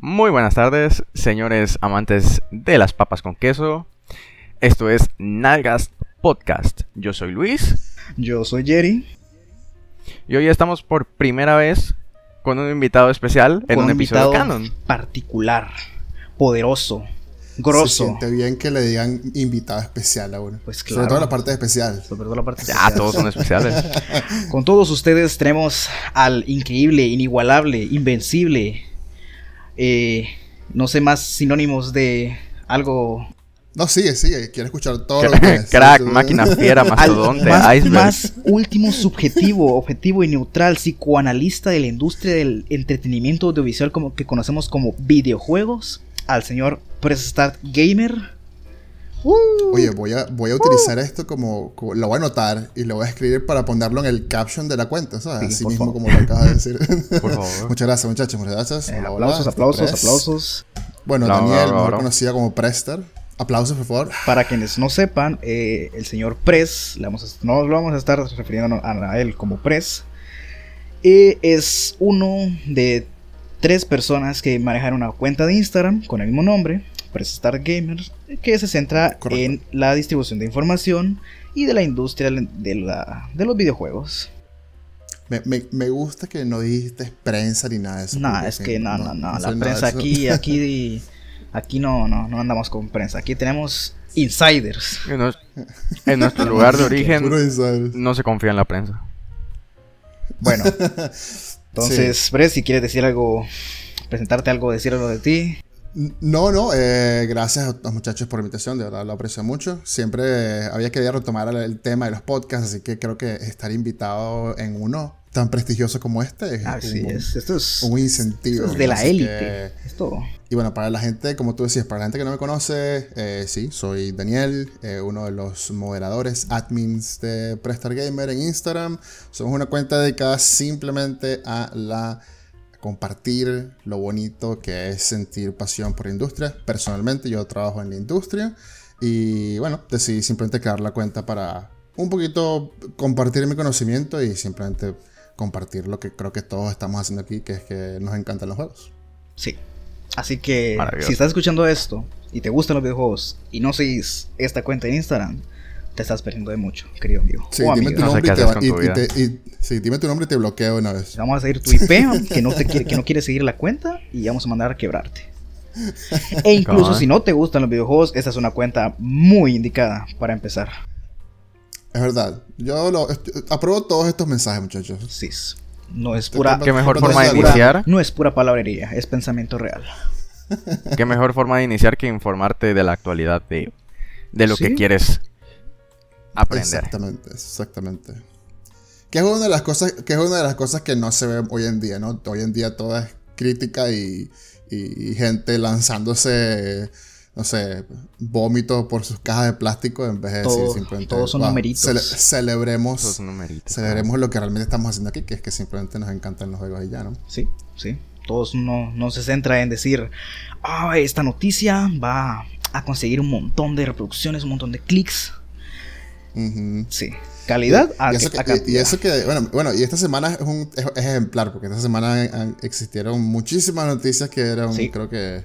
Muy buenas tardes, señores amantes de las papas con queso. Esto es Nalgas Podcast. Yo soy Luis Yo soy Jerry. y hoy estamos por primera vez con un invitado especial en con un episodio invitado canon. particular, poderoso, Se grosso. siente bien que le digan invitado especial a uno. Pues Sobre claro. todo la parte especial. Sobre todo la parte Ya, especial. todos son especiales. Con todos ustedes tenemos al increíble, inigualable, invencible. Eh, no sé más sinónimos de algo. No, sigue, sigue. Quiero escuchar todo lo que es. Crack, máquina fiera, mastodonte, más, iceberg. más último subjetivo, objetivo y neutral, psicoanalista de la industria del entretenimiento audiovisual como que conocemos como videojuegos, al señor Press Start Gamer. Uh, Oye, voy a, voy a utilizar esto como, como- Lo voy a anotar y lo voy a escribir para ponerlo en el caption de la cuenta, ¿sabes? Sí, Así mismo favor. como lo acabas de decir. Por favor. muchas gracias, muchachos. Muchas gracias. eh, Hola, aplausos, este aplausos, Press. aplausos. Bueno, Daniel, mejor conocida como Prester. Aplausos, por favor. Para quienes no sepan, eh, el señor Press, le vamos a- no lo vamos a estar refiriendo a, a él como Press, eh, es uno de tres personas que manejan una cuenta de Instagram con el mismo nombre, Press Star Gamer, que se centra Correcto. en la distribución de información y de la industria de, la, de los videojuegos. Me, me, me gusta que no dijiste prensa ni nada de eso. No, porque es sí, que no, no, no, la prensa aquí, aquí, aquí no, no, no andamos con prensa, aquí tenemos insiders. En, nos- en nuestro lugar de origen no se confía en la prensa. Bueno, entonces, Brett, si quieres decir algo, presentarte algo, decir algo de ti. No, no, eh, gracias a los muchachos por la invitación, de verdad lo aprecio mucho. Siempre eh, había querido retomar el, tema de los podcasts, así que creo que estar invitado en uno tan prestigioso como este es Así un, es, esto es, un incentivo. esto es de la élite. que- Esto, y bueno, para la gente, como tú decías, para la gente que no me conoce, eh, sí, soy Daniel, eh, uno de los moderadores, admins de Prestar Gamer en Instagram. Somos una cuenta dedicada simplemente a la compartir lo bonito que es sentir pasión por la industria. Personalmente yo trabajo en la industria y bueno, decidí simplemente crear la cuenta para un poquito compartir mi conocimiento y simplemente compartir lo que creo que todos estamos haciendo aquí, que es que nos encantan los juegos. sí. Así que, si estás escuchando esto y te gustan los videojuegos y no seguís esta cuenta en Instagram, te estás perdiendo de mucho, querido amigo. Sí, o dime tu No sé nombre y te y- te- y- sí, dime tu nombre y te bloqueo una vez. Vamos a seguir tu IP, que no, te quiere, que no quiere seguir la cuenta, y vamos a mandar a quebrarte. E incluso si no te gustan los videojuegos, esta es una cuenta muy indicada para empezar. Es verdad. Yo lo, apruebo todos estos mensajes, muchachos. Sí, no es pura, Qué mejor forma de iniciar, no es pura palabrería, es pensamiento real. qué mejor forma de iniciar que informarte de la actualidad de, de lo Sí. que quieres aprender. Exactamente, exactamente. Que es una de las cosas, que es una de las cosas que no se ve hoy en día, ¿no? Hoy en día todo es crítica y, y gente lanzándose, no sé, vómitos por sus cajas de plástico en vez de Todo- decir simplemente. todos son "Wow, numeritos". cele- celebremos, Esos numeritos. celebremos lo que realmente estamos haciendo aquí, que es que simplemente nos encantan los juegos y ya, ¿no? Sí, sí. Todos no, no se centra en decir, ah, esta noticia va a conseguir un montón de reproducciones, un montón de clics. Sí. Calidad a, y, eso a que, y- eso que, bueno, bueno, y esta semana es, un, es, es ejemplar, porque esta semana han- existieron muchísimas noticias que eran, Sí. creo que...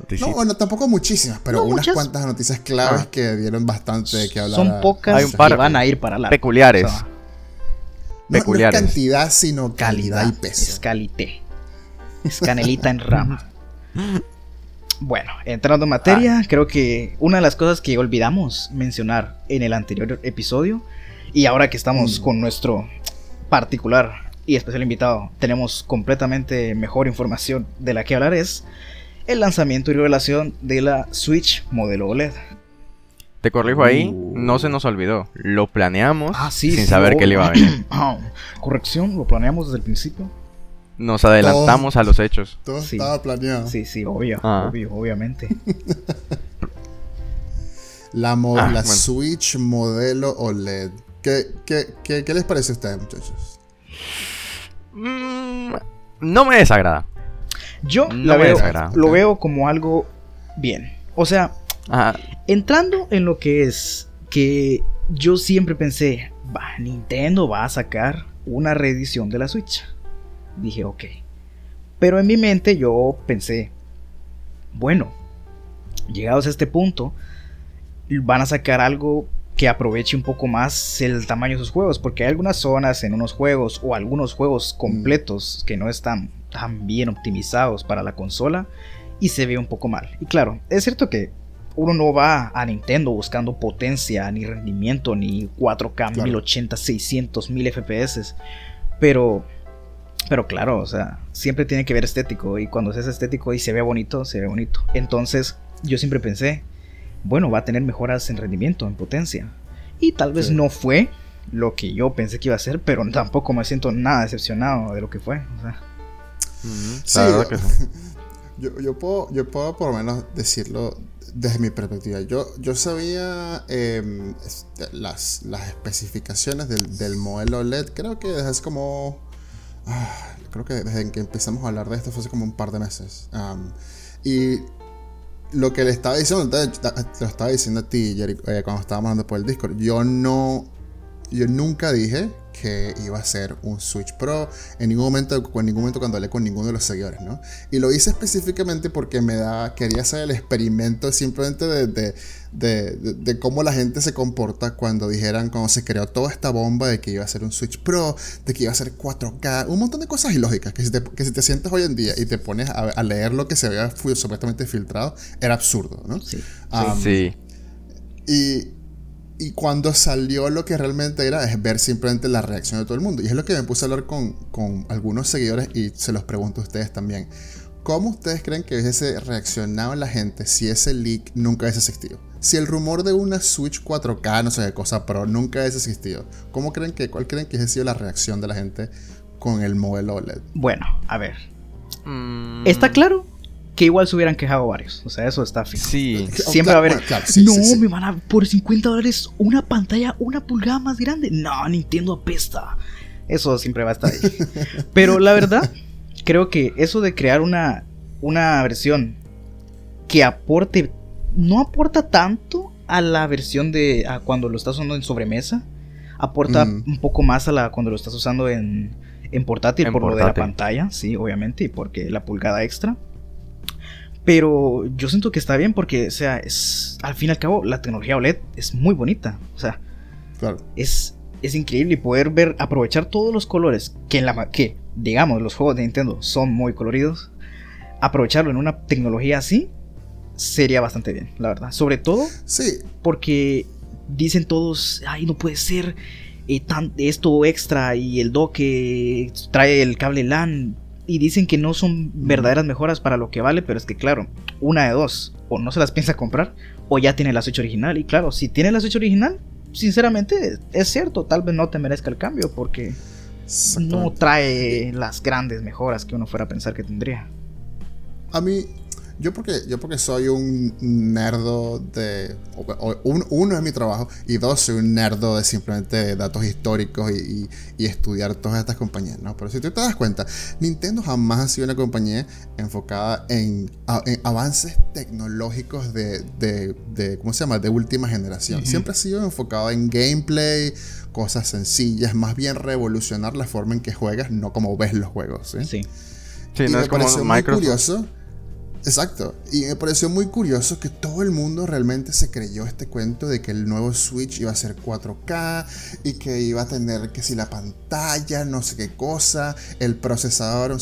Noticias. No, bueno, tampoco muchísimas, pero No, unas muchas. cuantas noticias claves Ah. que dieron bastante de que hablar. Son pocas Hay un par que van a ir para la peculiares. O sea, No, no es peculiares. cantidad, sino calidad, calidad. y peso. Es calité. Es canelita en rama. Bueno, entrando en materia, creo que una de las cosas que olvidamos mencionar en el anterior episodio, y ahora que estamos Mm. con nuestro particular y especial invitado, tenemos completamente mejor información de la que hablar, es el lanzamiento y revelación de la Switch modelo OLED. Te corrijo ahí, Uh. no se nos olvidó. Lo planeamos Ah, sí, sin sí, saber que le iba a venir. Ah, Corrección, lo planeamos desde el principio. Nos adelantamos a los hechos. Todo Sí. estaba planeado. Sí, sí, obvio, Ah. obvio, obviamente. La, mo- Ah, la bueno. Switch modelo OLED. ¿Qué, qué, qué, qué les parece a ustedes, muchachos? Mm, no me desagrada. Yo No me veo, desagrada. lo veo como algo bien. O sea, Ajá, entrando en lo que es que yo siempre pensé, va, Nintendo va a sacar una reedición de la Switch. Dije, ok. Pero en mi mente yo pensé, bueno, llegados a este punto, van a sacar algo que aproveche un poco más el tamaño de sus juegos, porque hay algunas zonas en unos juegos o algunos juegos completos que no están tan bien optimizados para la consola y se ve un poco mal. Y claro, es cierto que uno no va a Nintendo buscando potencia, ni rendimiento, ni 4K, 1080, 600, 1000 FPS, pero pero claro, o sea, siempre tiene que ver estético y cuando es estético y se ve bonito, se ve bonito. Entonces, yo siempre pensé, bueno, va a tener mejoras en rendimiento, en potencia. Y tal vez no fue lo que yo pensé que iba a ser, pero tampoco me siento nada decepcionado de lo que fue. O sea. sí, yo, puedo, yo puedo por lo menos decirlo desde mi perspectiva. Yo, yo sabía em, las, las especificaciones del, del modelo LED, creo que desde hace como creo que desde que empezamos a hablar de esto fue hace como un par de meses. y lo que le estaba diciendo, te, lo estaba diciendo a ti, Jerry, eh, cuando estábamos hablando por el Discord, yo no, yo nunca dije que iba a ser un Switch Pro en ningún momento, en ningún momento cuando hablé con ninguno de los seguidores, ¿no? Y lo hice específicamente porque me da, quería hacer el experimento simplemente de, de, cómo la gente se comporta cuando dijeran, cuando se creó toda esta bomba de que iba a ser un Switch Pro, de que iba a ser 4K, un montón de cosas ilógicas, que si te, que si te sientas hoy en día y te pones a, leer lo que se había supuestamente filtrado, era absurdo, ¿no? Sí. sí. Y y cuando salió lo que realmente era es ver simplemente la reacción de todo el mundo. Y es lo que me puse a hablar con, con algunos seguidores y se los pregunto a ustedes también. ¿Cómo ustedes creen que hubiese reaccionado la gente si ese leak nunca hubiese existido? Si el rumor de una Switch 4K, no sé qué cosa, pero nunca hubiese existido, ¿cómo creen que, cuál creen que hubiese sido la reacción de la gente con el modelo OLED? Bueno, a ver. Mm. Está claro que igual se hubieran quejado varios. O sea, eso está fin. Sí. Siempre va a haber. no, me van a. Por 50 dólares, una pantalla una pulgada más grande. No, Nintendo apesta. Eso siempre va a estar ahí. Pero la verdad, creo que eso de crear una, una versión que aporte. No aporta tanto a la versión de. A cuando lo estás usando en sobremesa. Aporta mm. un poco más a la cuando lo estás usando en, en portátil por lo de la pantalla, sí, obviamente, y porque la pulgada extra. Pero yo siento que está bien porque, o sea, es, al fin y al cabo, la tecnología OLED es muy bonita. O sea, es, es increíble poder ver, aprovechar todos los colores que, en la, que, digamos, los juegos de Nintendo son muy coloridos. Aprovecharlo en una tecnología así sería bastante bien, la verdad. Sobre todo sí. porque dicen todos, ay, no puede ser eh, tan, esto extra y el dock que trae el cable LAN y dicen que no son verdaderas mejoras para lo que vale, pero es que claro, una de dos, o no se las piensa comprar, o ya tiene la Switch original. Y claro, si tiene la Switch original, sinceramente es cierto, tal vez no te merezca el cambio porque no trae las grandes mejoras que uno fuera a pensar que tendría. A mí, yo porque, yo porque soy un nerdo de... uno es mi trabajo y dos soy un nerdo de simplemente datos históricos y, estudiar todas estas compañías, ¿no? Pero si tú te das cuenta, Nintendo jamás ha sido una compañía enfocada en, avances tecnológicos de, de, ¿cómo se llama? De última generación. Siempre ha sido enfocado en gameplay, cosas sencillas, más bien revolucionar la forma en que juegas, no como ves los juegos, ¿sí? Sí. Sí, no es como Microsoft. curioso Exacto. Y me pareció muy curioso que todo el mundo realmente se creyó este cuento de que el nuevo Switch iba a ser 4K y que iba a tener que si la pantalla, no sé qué cosa, el procesador.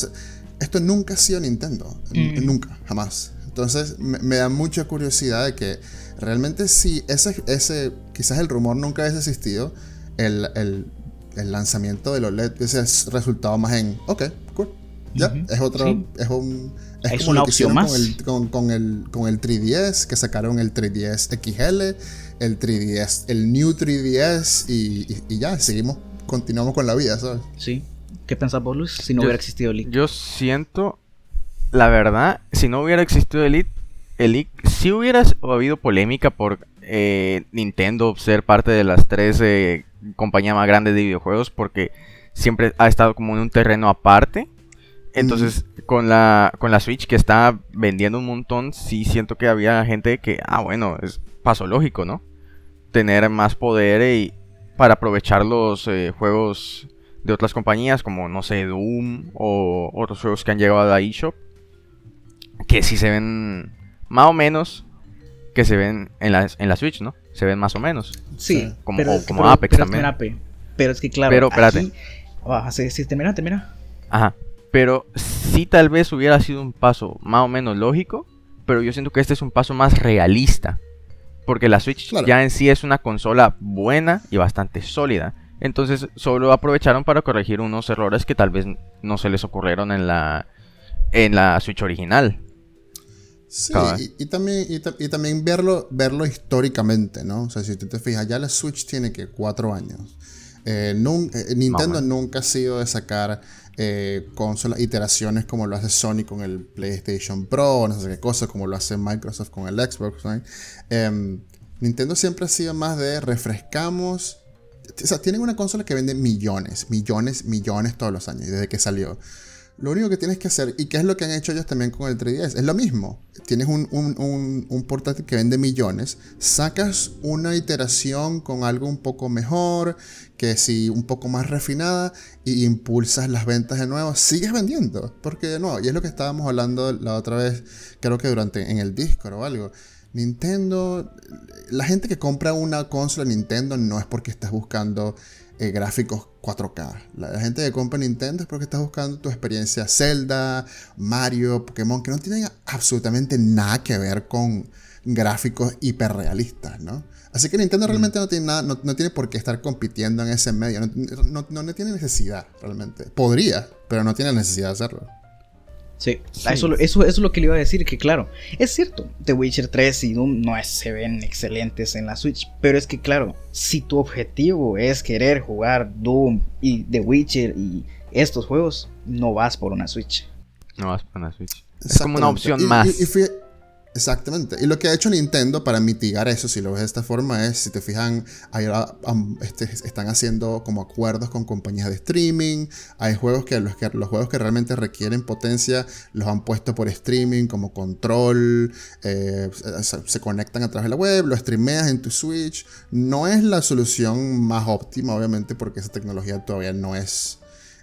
esto nunca ha sido Nintendo. Mm. Nunca, jamás. Entonces me, da mucha curiosidad de que realmente si ese, ese quizás el rumor nunca hubiese existido, el, el, el lanzamiento del OLED hubiese resultado más en, ok, cool. Ya, es otro, es un es, una opción más. Con el, con, el, 3DS, que sacaron el 3DS XL, el 3DS, el New 3DS y, ya, seguimos, continuamos con la vida, ¿sabes? Sí. ¿Qué pensás vos, Luis, si no hubiera existido el Yo siento, la verdad, si no hubiera existido el Elite, si hubiera habido polémica por eh, Nintendo ser parte de las tres eh, compañías más grandes de videojuegos porque siempre ha estado como en un terreno aparte entonces, con, la, con la Switch que está vendiendo un montón, sí siento que había gente que, ah, bueno, es paso lógico, ¿no? Tener más poder y para aprovechar los eh, juegos de otras compañías, como, no sé, Doom o otros juegos que han llegado a la eShop, que sí se ven más o menos que se ven en la, en la Switch, ¿no? Se ven más o menos. Sí, Como- pero, o como pero- Apex pero también. Ape. Pero es que claro, Pero, espérate. aquí- Ah, sí, sí, termina, termina. Ajá. Pero sí tal vez hubiera sido un paso más o menos lógico, pero yo siento que este es un paso más realista. Porque la Switch Claro. ya en sí es una consola buena y bastante sólida. Entonces solo aprovecharon para corregir unos errores que tal vez no se les ocurrieron en la, en la Switch original. Sí, Cabal. y, y también, y, ta- y también verlo, verlo históricamente, ¿no? O sea, si tú te fijas, ya la Switch tiene que cuatro años. Eh, nun- eh, Nintendo nunca ha sido de sacar eh, consolas, iteraciones como lo hace Sony con el PlayStation Pro, no sé qué cosa, como lo hace Microsoft con el Xbox. Em, Nintendo siempre ha sido más de refrescamos. O sea, tienen una consola que vende millones, millones, millones todos los años, desde que salió. Lo único que tienes que hacer, y que es lo que han hecho ellos también con el 3DS, es lo mismo. Tienes un, un- un- portátil que vende millones, sacas una iteración con algo un poco mejor, que sí, un poco más refinada, y impulsas las ventas de nuevo, sigues vendiendo. Porque de nuevo, y es lo que estábamos hablando la otra vez, creo que durante en el Discord o algo. Nintendo, la gente que compra una consola Nintendo no es porque estás buscando eh, gráficos 4K. La, la gente que compra Nintendo es porque estás buscando tu experiencia Zelda, Mario, Pokémon, que no tienen absolutamente nada que ver con gráficos hiperrealistas, ¿no? Así que Nintendo realmente no tiene nada, no, no tiene por qué estar compitiendo en ese medio. No- no tiene necesidad, realmente. Podría, pero no tiene necesidad de hacerlo. Sí, Sí. Eso, eso, eso es lo que le iba a decir, que claro, es cierto, The Witcher 3 y Doom no es- se ven excelentes en la Switch, pero es que claro, si tu objetivo es querer jugar Doom y The Witcher y estos juegos, no vas por una Switch. No vas para la Switch. Es como una opción Y- y- más. y exactamente. Y lo que ha hecho Nintendo para mitigar eso, si lo ves de esta forma, es, si te fijan, hay, este, están haciendo como acuerdos con compañías de streaming. Hay juegos que los, que los juegos que realmente requieren potencia los han puesto por streaming, como control. eh, se, se conectan a través de la web, lo streameas en tu Switch. No es la solución más óptima, obviamente, porque esa tecnología todavía no es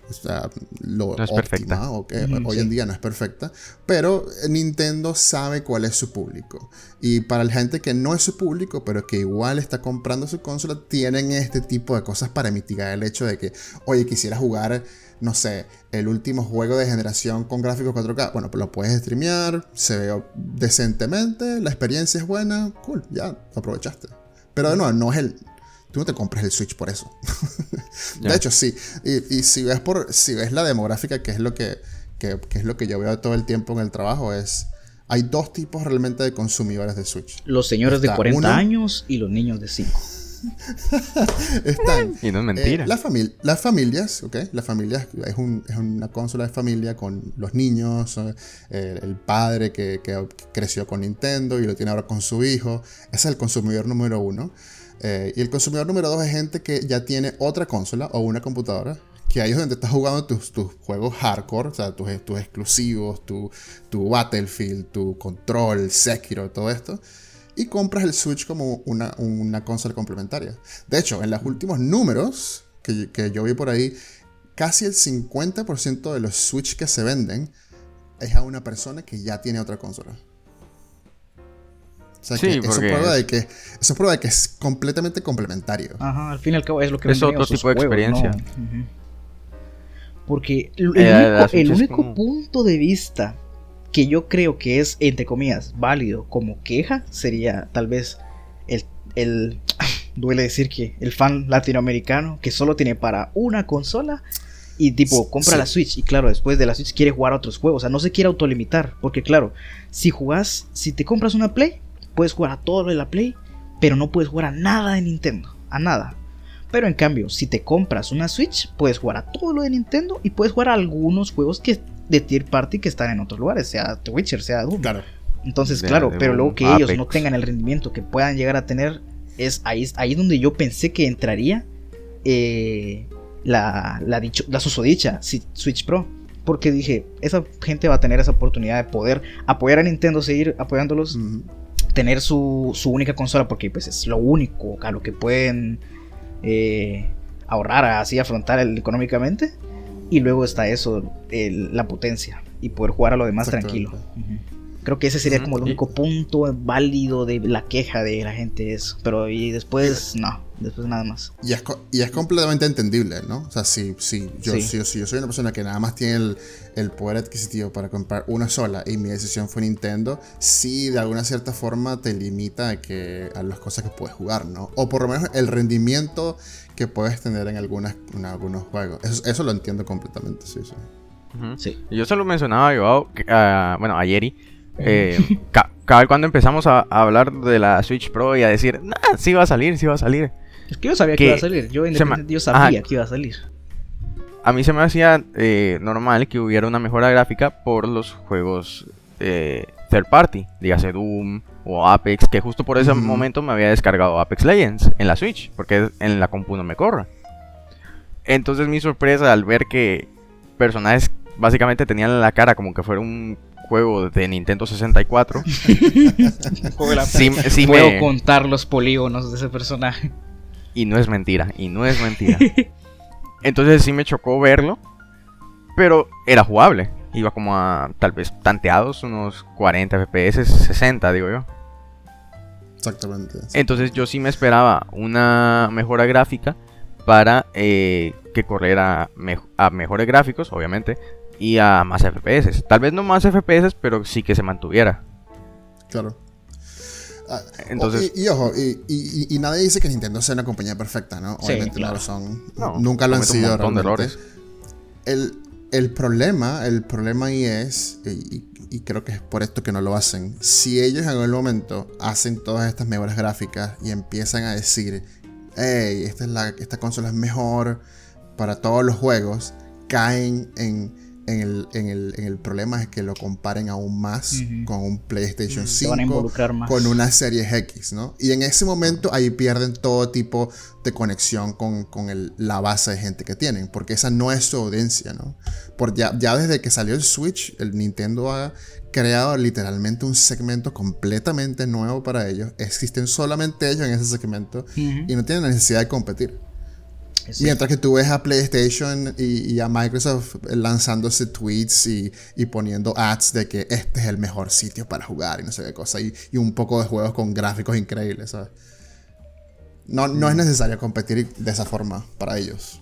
o sea, lo No es óptima, perfecta. o que Ujú, hoy sí. en día no es perfecta, pero Nintendo sabe cuál es su público. Y para la gente que no es su público, pero que igual está comprando su consola, tienen este tipo de cosas para mitigar el hecho de que, oye, quisiera jugar, no sé, el último juego de generación con gráficos 4K. Bueno, pues lo puedes streamear, se ve decentemente, la experiencia es buena, cool, ya, aprovechaste. Pero de nuevo, no es el... Tú no te compras el Switch por eso. Ya. De hecho, sí. Y, y si ves por, si ves la demográfica, que es lo que, que, que es lo que yo veo todo el tiempo en el trabajo, es hay dos tipos realmente de consumidores de Switch. Los señores de Está 40 uno- años y los niños de 5. Están Y no es eh, mentira. las, famil- las familias, ¿ok? Las familias es, un- es una consola de familia con los niños, eh, el padre que, que creció con Nintendo y lo tiene ahora con su hijo. Ese es el consumidor número uno. Eh, y el consumidor número dos es gente que ya tiene otra consola o una computadora. Que ahí es donde estás jugando tus, juegos hardcore, o sea, tus, tus exclusivos, tu, Battlefield, tu Control, Sekiro, todo esto. Y compras el Switch como una, consola complementaria. De hecho, en los últimos números que yo vi por ahí, casi el 50% de los Switch que se venden es a una persona que ya tiene otra consola. O sea, Sí, que eso, prueba es- de que, eso prueba de que es completamente complementario. Ajá, al fin y al cabo es lo que Es venden otro tipo de juegos, experiencia. Porque el, Eh, único, Switch el es único como- punto de vista que yo creo que es, entre comillas, válido como queja sería tal vez el, el duele decir que el fan latinoamericano que solo tiene para una consola y tipo compra Sí. la Switch y claro, después de la Switch quiere jugar a otros juegos, o sea, no se quiere autolimitar, porque claro, si jugás, si te compras una Play, puedes jugar a todo lo de la Play, pero no puedes jugar a nada de Nintendo, a nada. Pero en cambio, si te compras una Switch, puedes jugar a todo lo de Nintendo y puedes jugar a algunos juegos que de tier party que están en otros lugares, sea The Witcher, sea Doom. Claro. Entonces, De- claro, de pero luego que ellos no tengan el rendimiento que puedan llegar a tener, es ahí, ahí donde yo pensé que entraría eh, la, la, dicho- la susodicha si- Switch Pro. Porque dije, esa gente va a tener esa oportunidad de poder apoyar a Nintendo, seguir apoyándolos. Tener su, su única consola, porque pues es lo único a lo que pueden eh, ahorrar, así afrontar económicamente. Y luego está eso, el- la potencia, y poder jugar a lo demás tranquilo. Exactamente. Ujú. Creo que ese sería como el y- único punto válido de la queja de la gente eso. Pero y después, no, después nada más. Y es, y es completamente entendible, ¿no? O sea, si, si, yo, Sí. si, si yo soy una persona que nada más tiene el, el poder adquisitivo para comprar una sola y mi decisión fue Nintendo, sí de alguna cierta forma te limita a, que, a las cosas que puedes jugar, ¿no? O por lo menos el rendimiento que puedes tener en, algunas, en algunos juegos. Eso, eso lo entiendo completamente, sí, sí. Ujú. Sí. Y Yo se lo mencionaba a Joao, que, ah, bueno, a Yeri. Eh, ca- cabal cuando empezamos a, a hablar de la Switch Pro y a decir, nah, sí va a salir, sí va a salir. Es que yo sabía que, Que iba a salir. Yo, yo sabía Ajá. que iba a salir. A mí se me hacía eh, normal que hubiera una mejora gráfica por los juegos eh, third party, dígase Doom o Apex, que justo por ese momento me había descargado Apex Legends en la Switch, porque en la compu no me corre. Entonces mi sorpresa al ver que personajes básicamente tenían la cara como que fuera un juego de Nintendo 64, sí, sí Puedo me... contar los polígonos de ese personaje. Y no es mentira, y no es mentira. Entonces sí me chocó verlo, pero era jugable. Iba como a tal vez tanteados, unos 40 FPS, 60 digo yo. Exactamente. Entonces yo sí me esperaba una mejora gráfica para eh, que corriera a mejores gráficos, obviamente, y a más FPS. Tal vez no más FPS, pero sí que se mantuviera. Claro. Entonces- y, y ojo, y, y- y nadie dice que Nintendo sea una compañía perfecta, ¿no? Sí, Obviamente claro. no lo son. No, Nunca lo han un sido montón de realmente. errores. El, el problema, el problema ahí es, y, y- y creo que es por esto que no lo hacen, si ellos en algún momento hacen todas estas mejoras gráficas y empiezan a decir, hey, esta, es la, esta consola es mejor para todos los juegos, caen en, en el, en el- en el problema es que lo comparen aún más con un PlayStation Se van a 5, involucrar más. con una serie X, ¿no? Y en ese momento ahí pierden todo tipo de conexión con, con el- la base de gente que tienen, porque esa no es su audiencia, ¿no? Por ya, ya desde que salió el Switch, el Nintendo ha creado literalmente un segmento completamente nuevo para ellos. Existen solamente ellos en ese segmento Ujú. y no tienen necesidad de competir. Sí. Mientras que tú ves a PlayStation y, y a Microsoft lanzándose tweets y, y poniendo ads de que este es el mejor sitio para jugar y no sé qué cosa. Y, y un poco de juegos con gráficos increíbles, ¿sabes? No, no Mm. es necesario competir de esa forma para ellos.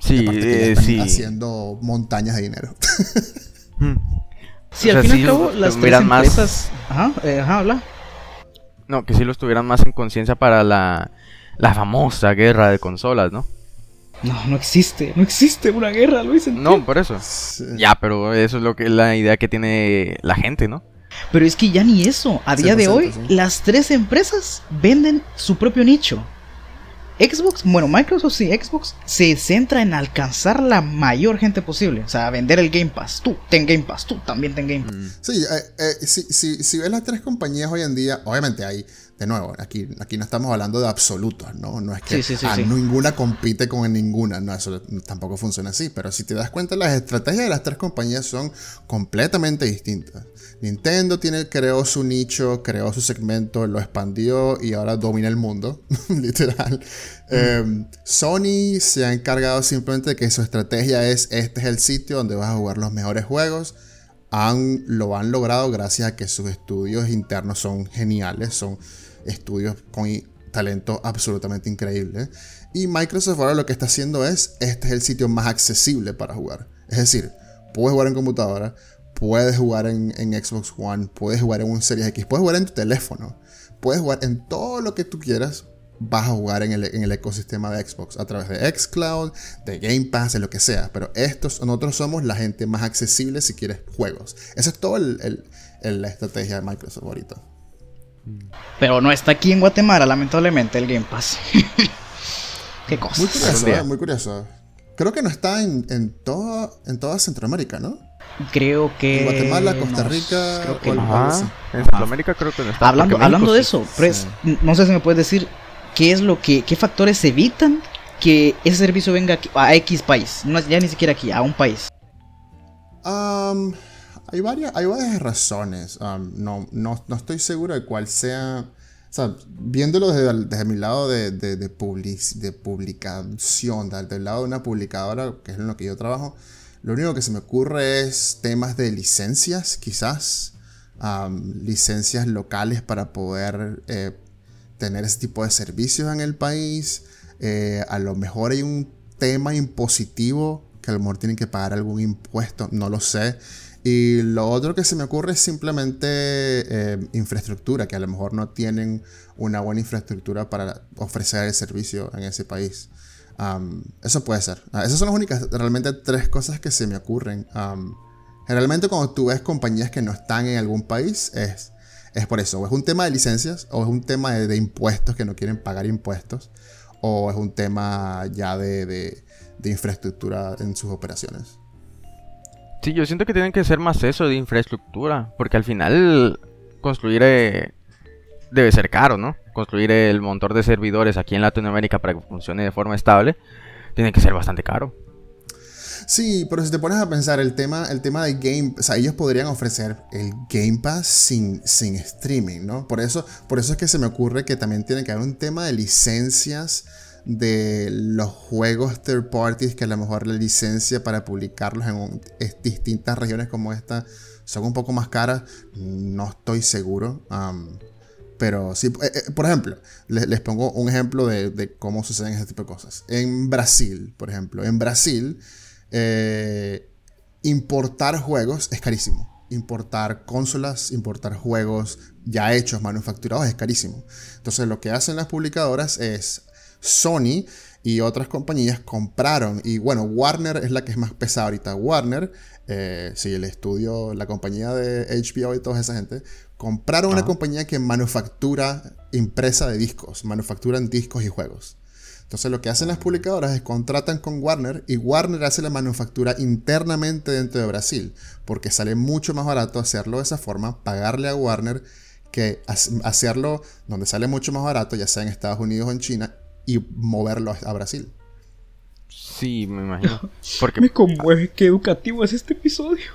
Sí, Aparte que ya eh, están sí. haciendo montañas de dinero. Mm. Sí, O al sea, fin y al cabo, las tres más- empresas. Ajá, eh, ajá, habla. No, que sí los tuvieran más en conciencia para la, la famosa guerra de consolas, ¿no? No, no existe, no existe una guerra, Luis. No, por eso. Ya, pero eso es lo que la idea que tiene la gente, ¿no? Pero es que ya ni eso. A día de 100%, hoy, sí. las tres empresas venden su propio nicho. Xbox, bueno, Microsoft sí, Xbox se centra en alcanzar la mayor gente posible. O sea, vender el Game Pass. Tú, ten Game Pass, tú también ten Game Pass. Mm. Sí, eh, eh, si, si- si ves las tres compañías hoy en día, obviamente hay, de nuevo, aquí, aquí no estamos hablando de absolutos, ¿no? No es que Sí, sí, sí, ah, sí. ninguna compite con ninguna, no, eso tampoco funciona así, pero si te das cuenta, las estrategias de las tres compañías son completamente distintas. Nintendo tiene, creó su nicho, creó su segmento, lo expandió y ahora domina el mundo, literal. Eh, Sony se ha encargado simplemente de que su estrategia es, este es el sitio donde vas a jugar los mejores juegos han, lo han logrado gracias a que sus estudios internos son geniales, son estudios con talento absolutamente increíble. Y Microsoft ahora lo que está haciendo es, este es el sitio más accesible para jugar. Es decir, puedes jugar en computadora, puedes jugar en, Xbox One, puedes jugar en un Series X, puedes jugar en tu teléfono, puedes jugar en todo lo que tú quieras. Vas a jugar en el, ecosistema de Xbox a través de Xcloud, de Game Pass, de lo que sea. Pero estos, nosotros somos la gente más accesible si quieres juegos. Eso es el- la estrategia de Microsoft ahorita. Pero no está aquí en Guatemala, lamentablemente, el Game Pass. Qué Muy cosas. curioso. ¿eh? muy curioso. Creo que no está en, en, toda, en toda Centroamérica, ¿no? Creo que. En Guatemala, Costa no, Rica, creo que no. Ajá. En Centroamérica creo que no está. Hablando, hablando de sí. eso, no sé si me puedes decir qué es lo que, qué factores evitan que ese servicio venga aquí- a X país, no, ya ni siquiera aquí, a un país. Am, hay, varias, hay varias razones. Am, no, no, no estoy seguro de cuál sea. O sea, viéndolo desde, mi lado de, de, public- de publicación, desde el lado de una publicadora, que es en lo que yo trabajo, lo único que se me ocurre es temas de licencias, quizás. licencias locales para poder eh, tener ese tipo de servicios en el país. Eh, a lo mejor hay un tema impositivo que a lo mejor tienen que pagar algún impuesto, no lo sé. Y lo otro que se me ocurre es simplemente eh, infraestructura, que a lo mejor no tienen una buena infraestructura para ofrecer el servicio en ese país. eso puede ser. Ah, esas son las únicas, realmente tres cosas que se me ocurren. generalmente cuando tú ves compañías que no están en algún país, es, es por eso. O es un tema de licencias, o es un tema de, impuestos, que no quieren pagar impuestos, o es un tema ya de, de infraestructura en sus operaciones. Sí, yo siento que tienen que ser más eso de infraestructura, porque al final construir eh, debe ser caro, ¿no? Construir el montón de servidores aquí en Latinoamérica para que funcione de forma estable tiene que ser bastante caro. Sí, pero si te pones a pensar el tema, el tema de Game, o sea, ellos podrían ofrecer el Game Pass sin, sin streaming, ¿no? Por eso, por eso es que se me ocurre que también tiene que haber un tema de licencias de los juegos third parties que a lo mejor la licencia para publicarlos en distintas regiones como esta son un poco más caras, no estoy seguro. pero sí, eh, eh, por ejemplo, les, pongo un ejemplo de, cómo suceden ese tipo de cosas. En Brasil, por ejemplo, en Brasil, eh, importar juegos es carísimo. Importar consolas, importar juegos ya hechos, manufacturados, es carísimo. Entonces, lo que hacen las publicadoras es Sony y otras compañías compraron. Y bueno, Warner es la que es más pesada ahorita. Warner, eh, sí, el estudio, la compañía de HBO y toda esa gente, compraron una compañía que manufactura impresa de discos, manufacturan discos y juegos. Entonces lo que hacen las publicadoras es contratan con Warner y Warner hace la manufactura internamente dentro de Brasil, porque sale mucho más barato hacerlo de esa forma, pagarle a Warner que hacerlo donde sale mucho más barato, ya sea en Estados Unidos o en China, y moverlo a Brasil. Sí, me imagino. Porque... Me conmueve, qué educativo es este episodio.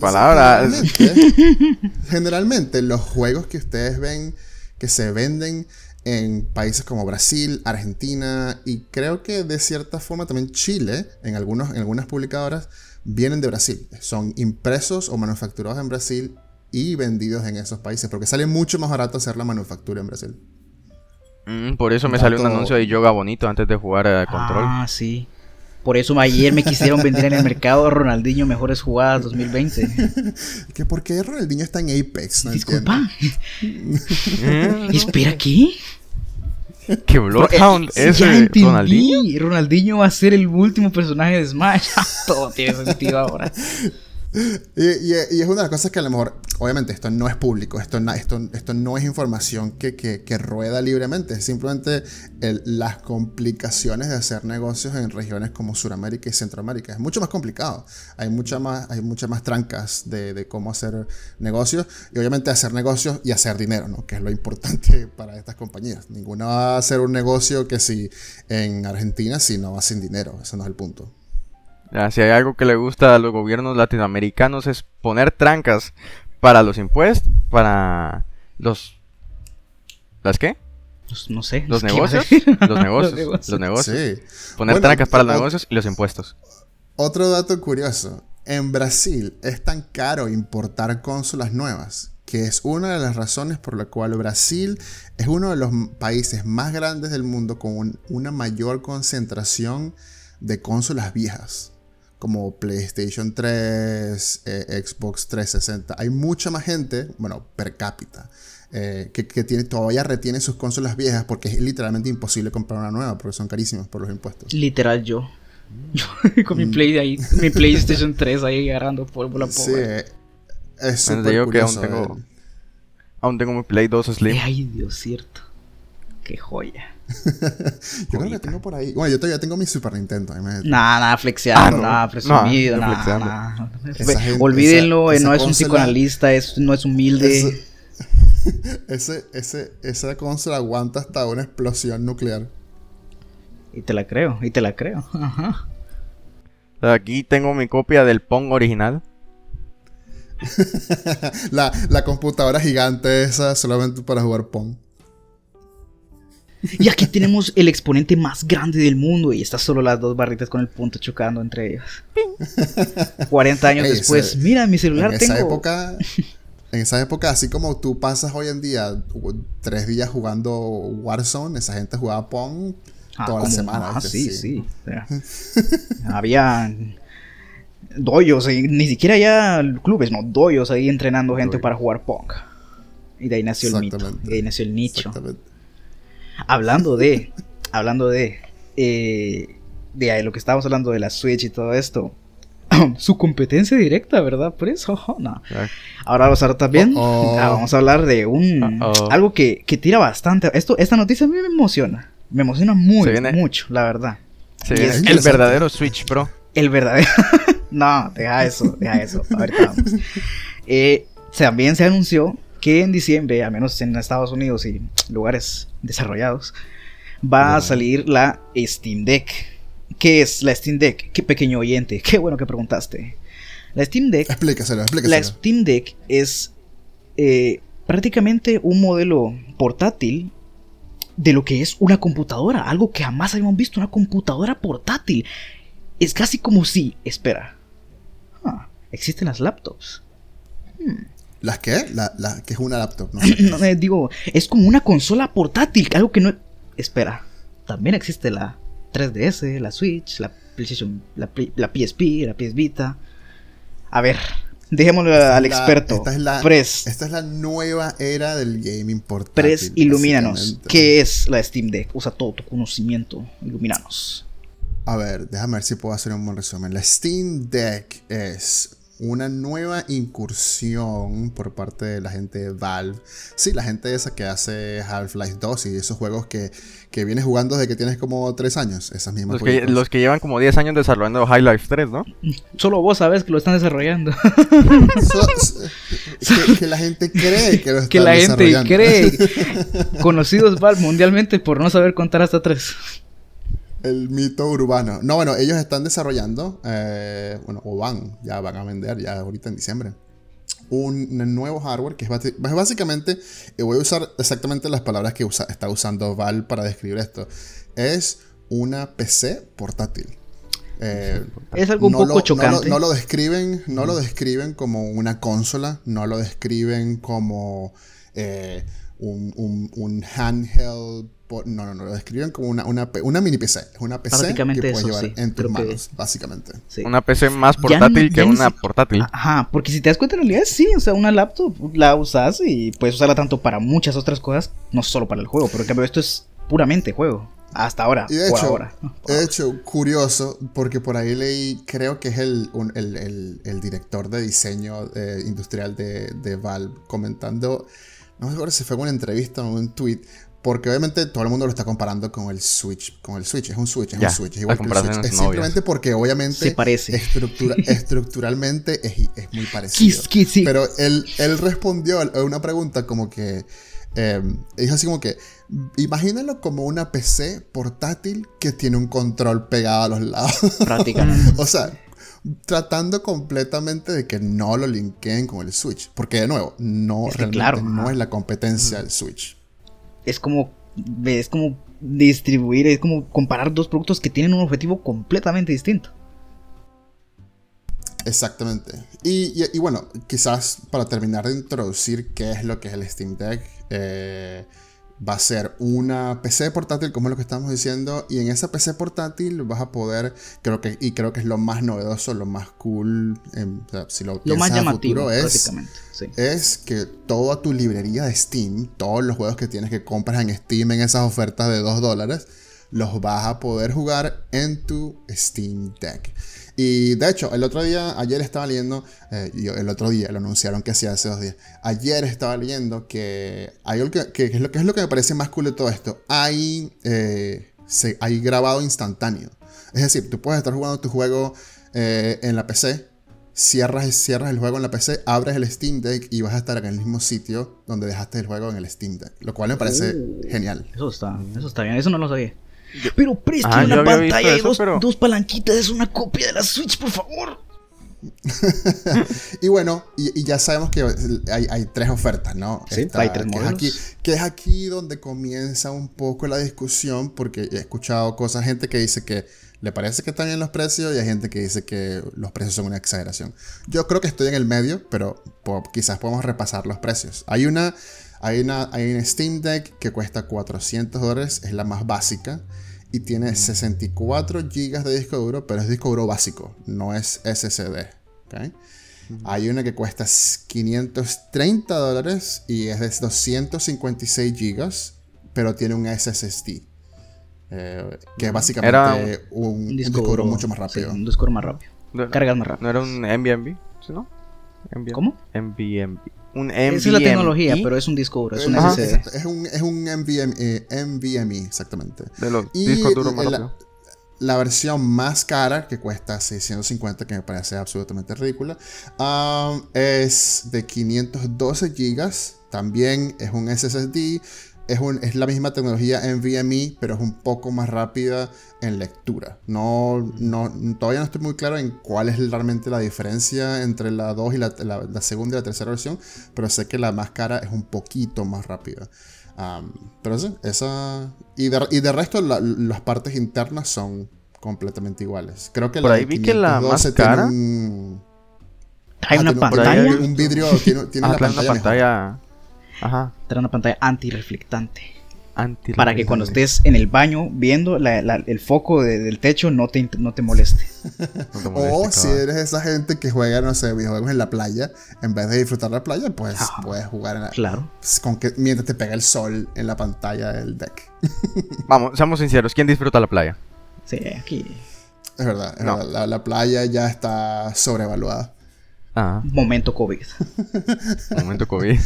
Palabras. Generalmente, los juegos que ustedes ven que se venden en países como Brasil, Argentina y creo que de cierta forma también Chile, en, algunos, en algunas publicadoras, vienen de Brasil. Son impresos o manufacturados en Brasil y vendidos en esos países, porque sale mucho más barato hacer la manufactura en Brasil. Mm, por eso me salió un anuncio de yoga bonito antes de jugar a control. Ah, sí. Por eso ayer me quisieron vender en el mercado Ronaldinho Mejores Jugadas 2020. ¿Que ¿Por qué Ronaldinho está en Apex? Disculpa. Espera, ¿qué? ¿Qué Bloodhound es Ronaldinho? Ronaldinho va a ser el último personaje de Smash. Todo tiene sentido ahora. Y, es una de las cosas que a lo mejor, obviamente, esto no es público, esto, esto, esto no es información que, que, rueda libremente, es simplemente las complicaciones de hacer negocios en regiones como Sudamérica y Centroamérica. Es mucho más complicado, hay, más, muchas más trancas de, de, cómo hacer negocios y obviamente hacer negocios y hacer dinero, ¿no? que es lo importante para estas compañías. Ninguna va a hacer un negocio que si en Argentina si no va sin dinero, ese no es el punto si hay algo que le gusta a los gobiernos latinoamericanos es poner trancas para los impuestos, para los... ¿Las qué? no sé. Los negocios, los negocios. Los negocios. Poner trancas para los negocios y los impuestos. Otro dato curioso. En Brasil es tan caro importar consolas nuevas que es una de las razones por la cual Brasil es uno de los países más grandes del mundo con una mayor concentración de consolas viejas como PlayStation 3, eh, Xbox 360. Hay mucha más gente, bueno, per cápita, eh, que, tiene, todavía retiene sus consolas viejas porque es literalmente imposible comprar una nueva porque son carísimas por los impuestos. Literal yo. Yo con mi, mm. Play ahí, mi PlayStation 3 ahí agarrando polvo la pobre. Sí, eh, es súper aún tengo, aún tengo mi Play 2 Slim. Ay, Dios, cierto. Qué joya. Yo creo que tengo por ahí. Bueno, yo todavía tengo mi Super Nintendo. Nada, nada, flexiando, ah, nada, presumido, no, nada, Olvídenlo, no es un psicoanalista, es, no es humilde. Ese, ese, esa consola aguanta hasta una explosión nuclear. Y te la creo, y te la creo. Ajá. Aquí tengo mi copia del Pong original. la, la computadora gigante esa solamente para jugar Pong. Y aquí tenemos el exponente más grande del mundo y está solo las dos barritas con el punto chocando entre ellos. 40 años después, mira mi celular en tengo. Esa época, en esa época, así como tú pasas hoy en día tres días jugando Warzone, esa gente jugaba Pong Ah, toda la como- semana. ah, sí, sí. o sea, había doyos, ni siquiera ya clubes, no, doyos ahí entrenando gente Doy. para jugar Pong. Y de ahí nació el mito. De ahí nació el nicho. Exactamente. Hablando de, hablando de, eh, de lo que estábamos hablando de la Switch y todo esto. Su competencia directa, ¿verdad? Por eso, no. Ahora vamos a hablar también. Ah, vamos a hablar de un algo que, que tira bastante. Esto, esta noticia a mí me emociona. Me emociona muy, mucho, la verdad. Se viene es el verdadero Switch Pro. El verdadero. no, deja eso, deja eso. Ahorita vamos. Eh, también se anunció que en diciembre, al menos en Estados Unidos y lugares desarrollados, va a salir la Steam Deck. ¿Qué es la Steam Deck? Qué pequeño oyente, qué bueno que preguntaste. La Steam Deck Explícaselo, la explícaselo. Steam Deck es eh, prácticamente un modelo portátil de lo que es una computadora, algo que jamás habíamos visto, una computadora portátil. Es casi como si, espera, existen las laptops. ¿Las qué? La, la, que es una laptop, ¿no? No, eh, digo, es como una consola portátil, algo que no... Espera, también existe la 3DS, la Switch, la PlayStation, la, la PSP, la PS Vita. A ver, dejémosle Esta al experto. Esta es, la, Pres, esta es la nueva era del gaming portátil. Pres, ilumínanos. ¿Qué es la Steam Deck? Usa todo tu conocimiento. Ilumínanos. A ver, déjame ver si puedo hacer un buen resumen. La Steam Deck es una nueva incursión por parte de la gente de Valve. Sí, la gente esa que hace Half-Life 2 y esos juegos que, que vienes jugando desde que tienes como 3 años. Esas mismas Los que, juegos. los que llevan como 10 años desarrollando High Life 3, ¿no? Solo vos sabes que lo están desarrollando. So- que, que la gente cree que lo están que la gente cree. Conocidos Valve mundialmente por no saber contar hasta tres. El mito urbano. No, bueno, ellos están desarrollando, eh, bueno, o van, ya van a vender, ya ahorita en diciembre, un nuevo hardware que es, básicamente, y voy a usar exactamente las palabras que usa- está usando Val para describir esto, es una PC portátil. Eh, Es algo un no poco lo- no lo- chocante. No lo, describen, no lo describen como una consola, no lo describen como eh, un, un- un handheld. No, no, no, lo describen como una, una, una mini PC. Es una PC que puedes eso, llevar sí, en tus creo que- manos, básicamente. Sí. Una PC más portátil ya que una si- portátil. Ajá, porque si te das cuenta en realidad sí, o sea, una laptop la usas y puedes usarla tanto para muchas otras cosas, no solo para el juego, pero en cambio esto es puramente juego. Hasta ahora, Y de por hecho, ahora. De hecho, curioso, porque por ahí leí, creo que es el, un- el, el- el director de diseño eh, industrial de, de Valve comentando, no me acuerdo si fue en una entrevista o en un tweet, porque obviamente todo el mundo lo está comparando con el Switch, con el Switch, es un Switch, es Ya, un Switch, es igual que el Switch. Es simplemente porque obviamente Se parece. estructura- estructuralmente es, es muy parecido. Pero él, él respondió a una pregunta como que. eh, dijo así como que. Imagínalo como una PC portátil que tiene un control pegado a los lados. Prácticamente. o sea, tratando completamente de que no lo linkeen con el Switch. Porque de nuevo, no, Es que realmente claro, no ajá. es la competencia del Switch. Es como es como distribuir, es como comparar dos productos que tienen un objetivo completamente distinto. Exactamente. Y, y- y bueno, quizás para terminar de introducir qué es lo que es el Steam Deck, eh, va a ser una PC portátil, como es lo que estamos diciendo, y en esa PC portátil vas a poder, creo que, y creo que es lo más novedoso, lo más cool, em, o sea, si lo, Lo más a llamativo, futuro, es. Sí. es que toda tu librería de Steam, todos los juegos que tienes que compras en Steam en esas ofertas de 2 dólares, los vas a poder jugar en tu Steam Deck. Y de hecho, el otro día, ayer estaba leyendo, eh, el otro día lo anunciaron que hacía hace dos días. Ayer estaba leyendo que hay algo que, que es, lo, que es lo que me parece más cool de todo esto. Hay, eh, se- hay grabado instantáneo. Es decir, tú puedes estar jugando tu juego eh, en la PC, cierras, cierras el juego en la PC, abres el Steam Deck y vas a estar en el mismo sitio donde dejaste el juego en el Steam Deck. Lo cual me parece Uh. genial. Eso está, eso está bien, eso no lo sabía. Pero Pres Ah, una pantalla y eso, dos, pero- dos palanquitas, es una copia de la Switch, por favor. Y bueno, y, y ya sabemos que hay, hay tres ofertas, ¿no? Sí, hay tres que es, aquí, que es aquí donde comienza un poco la discusión, porque he escuchado cosas, gente que dice que le parece que están bien los precios y hay gente que dice que los precios son una exageración. Yo creo que estoy en el medio, pero quizás podemos repasar los precios. Hay una, hay una, hay un Steam Deck que cuesta 400 dólares, es la más básica y tiene 64 GB de disco duro, pero es disco duro básico, no es SSD. Hay una que cuesta 530 dólares y es de 256 GB, pero tiene un SSD. Eh, que es básicamente un, disco, duro mucho más rápido. un disco duro más rápido. Cargas más rápido. ¿No era un NVMe? ¿Sí, no? ¿Cómo? NVMe. Un. Esa es la tecnología, pero es un disco duro, es un SSD. Es, un, es un NVMe, eh, exactamente. De los discos duros más la, la, versión más cara, que cuesta 650, que me parece absolutamente ridícula, um, es de 512 GB. También es un SSD es, la misma tecnología NVMe, pero es un poco más rápida en lectura. No, no, todavía no estoy muy claro en cuál es realmente la diferencia entre la 2 y la, segunda y la tercera versión, pero sé que la más cara es un poquito más rápida. pero sí, esa... Y de, y de resto las partes internas son completamente iguales. Creo que Por ahí vi que la más cara... hay una pantalla. Un vidrio, tiene, tiene ah, una pantalla Ajá. Trae una pantalla antirreflectante. Para que cuando estés en el baño viendo el foco del techo no te, no te moleste. o si eres esa gente que juega, no sé, videojuegos en la playa, en vez de disfrutar la playa, pues puedes jugar en la, Claro. Pues, con que, mientras te pega el sol en la pantalla del deck. Vamos, seamos sinceros, ¿quién disfruta la playa? Sí, aquí. Es verdad, la playa ya está sobrevaluada. Momento COVID. momento COVID.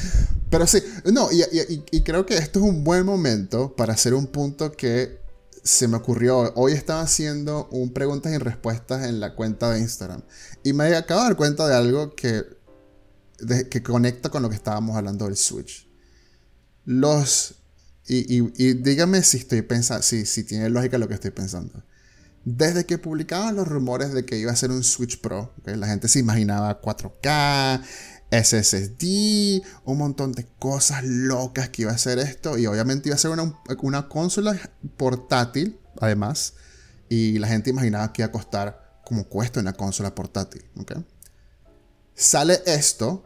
Pero sí, no, y, creo que esto es un buen momento para hacer un punto que se me ocurrió. Hoy estaba haciendo un preguntas y respuestas en la cuenta de Instagram. Y me acabo de dar cuenta de algo que, que conecta con lo que estábamos hablando del Switch. Los. Y, dígame si estoy pensando. Si, si tiene lógica lo que estoy pensando. Desde que publicaban los rumores de que iba a ser un Switch Pro, la gente se imaginaba 4K, SSD, un montón de cosas locas que iba a ser esto. Y obviamente iba a ser una, consola portátil, además. Y la gente imaginaba que iba a costar como cuesta una consola portátil. Sale esto,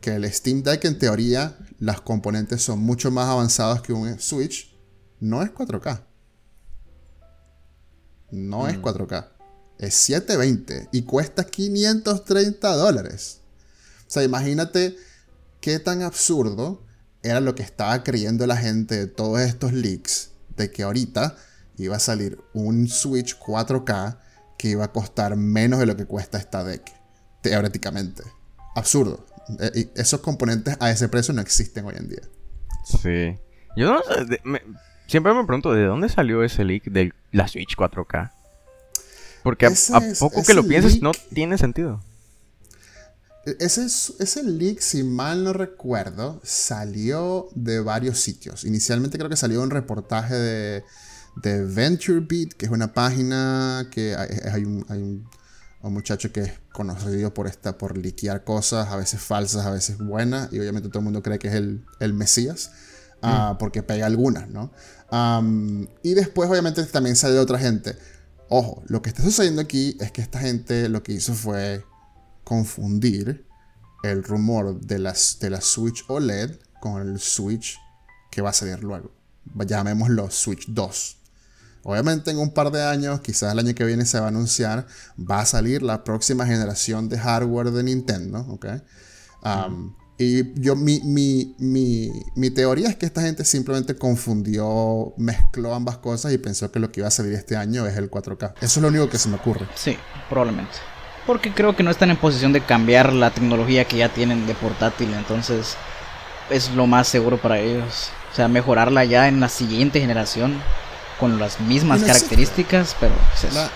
que el Steam Deck en teoría, las componentes son mucho más avanzados que un Switch. No es 4K no es 4K, mm. es 720 y cuesta 530 dólares. O sea, imagínate qué tan absurdo era lo que estaba creyendo la gente de todos estos leaks de que ahorita iba a salir un Switch 4K que iba a costar menos de lo que cuesta esta deck, teóricamente. Absurdo. E, esos componentes a ese precio no existen hoy en día. Sí. Yo no sé, Siempre me pregunto, ¿de dónde salió ese leak de la Switch 4K? Porque a, poco que lo pienses no tiene sentido. Ese, ese leak, si mal no recuerdo, salió de varios sitios. Inicialmente creo que salió un reportaje de, de VentureBeat, que es una página que hay, un, hay un, muchacho que es conocido por, esta, por liquear cosas, a veces falsas, a veces buenas, y obviamente todo el mundo cree que es el, el Mesías. Mm. porque pega algunas, ¿no? y después, obviamente, también sale otra gente. Ojo, lo que está sucediendo aquí es que esta gente lo que hizo fue confundir el rumor de, las, de la Switch OLED con el Switch que va a salir luego. Llamémoslo Switch 2. Obviamente en un par de años, quizás el año que viene se va a anunciar, va a salir la próxima generación de hardware de Nintendo, ¿ok? Y yo, mi, mi, mi, mi, teoría es que esta gente simplemente confundió, mezcló ambas cosas y pensó que lo que iba a salir este año es el 4K. Eso es lo único que se me ocurre. Sí, probablemente. Porque creo que no están en posición de cambiar la tecnología que ya tienen de portátil, entonces es lo más seguro para ellos. O sea, mejorarla ya en la siguiente generación con las mismas características, pero la,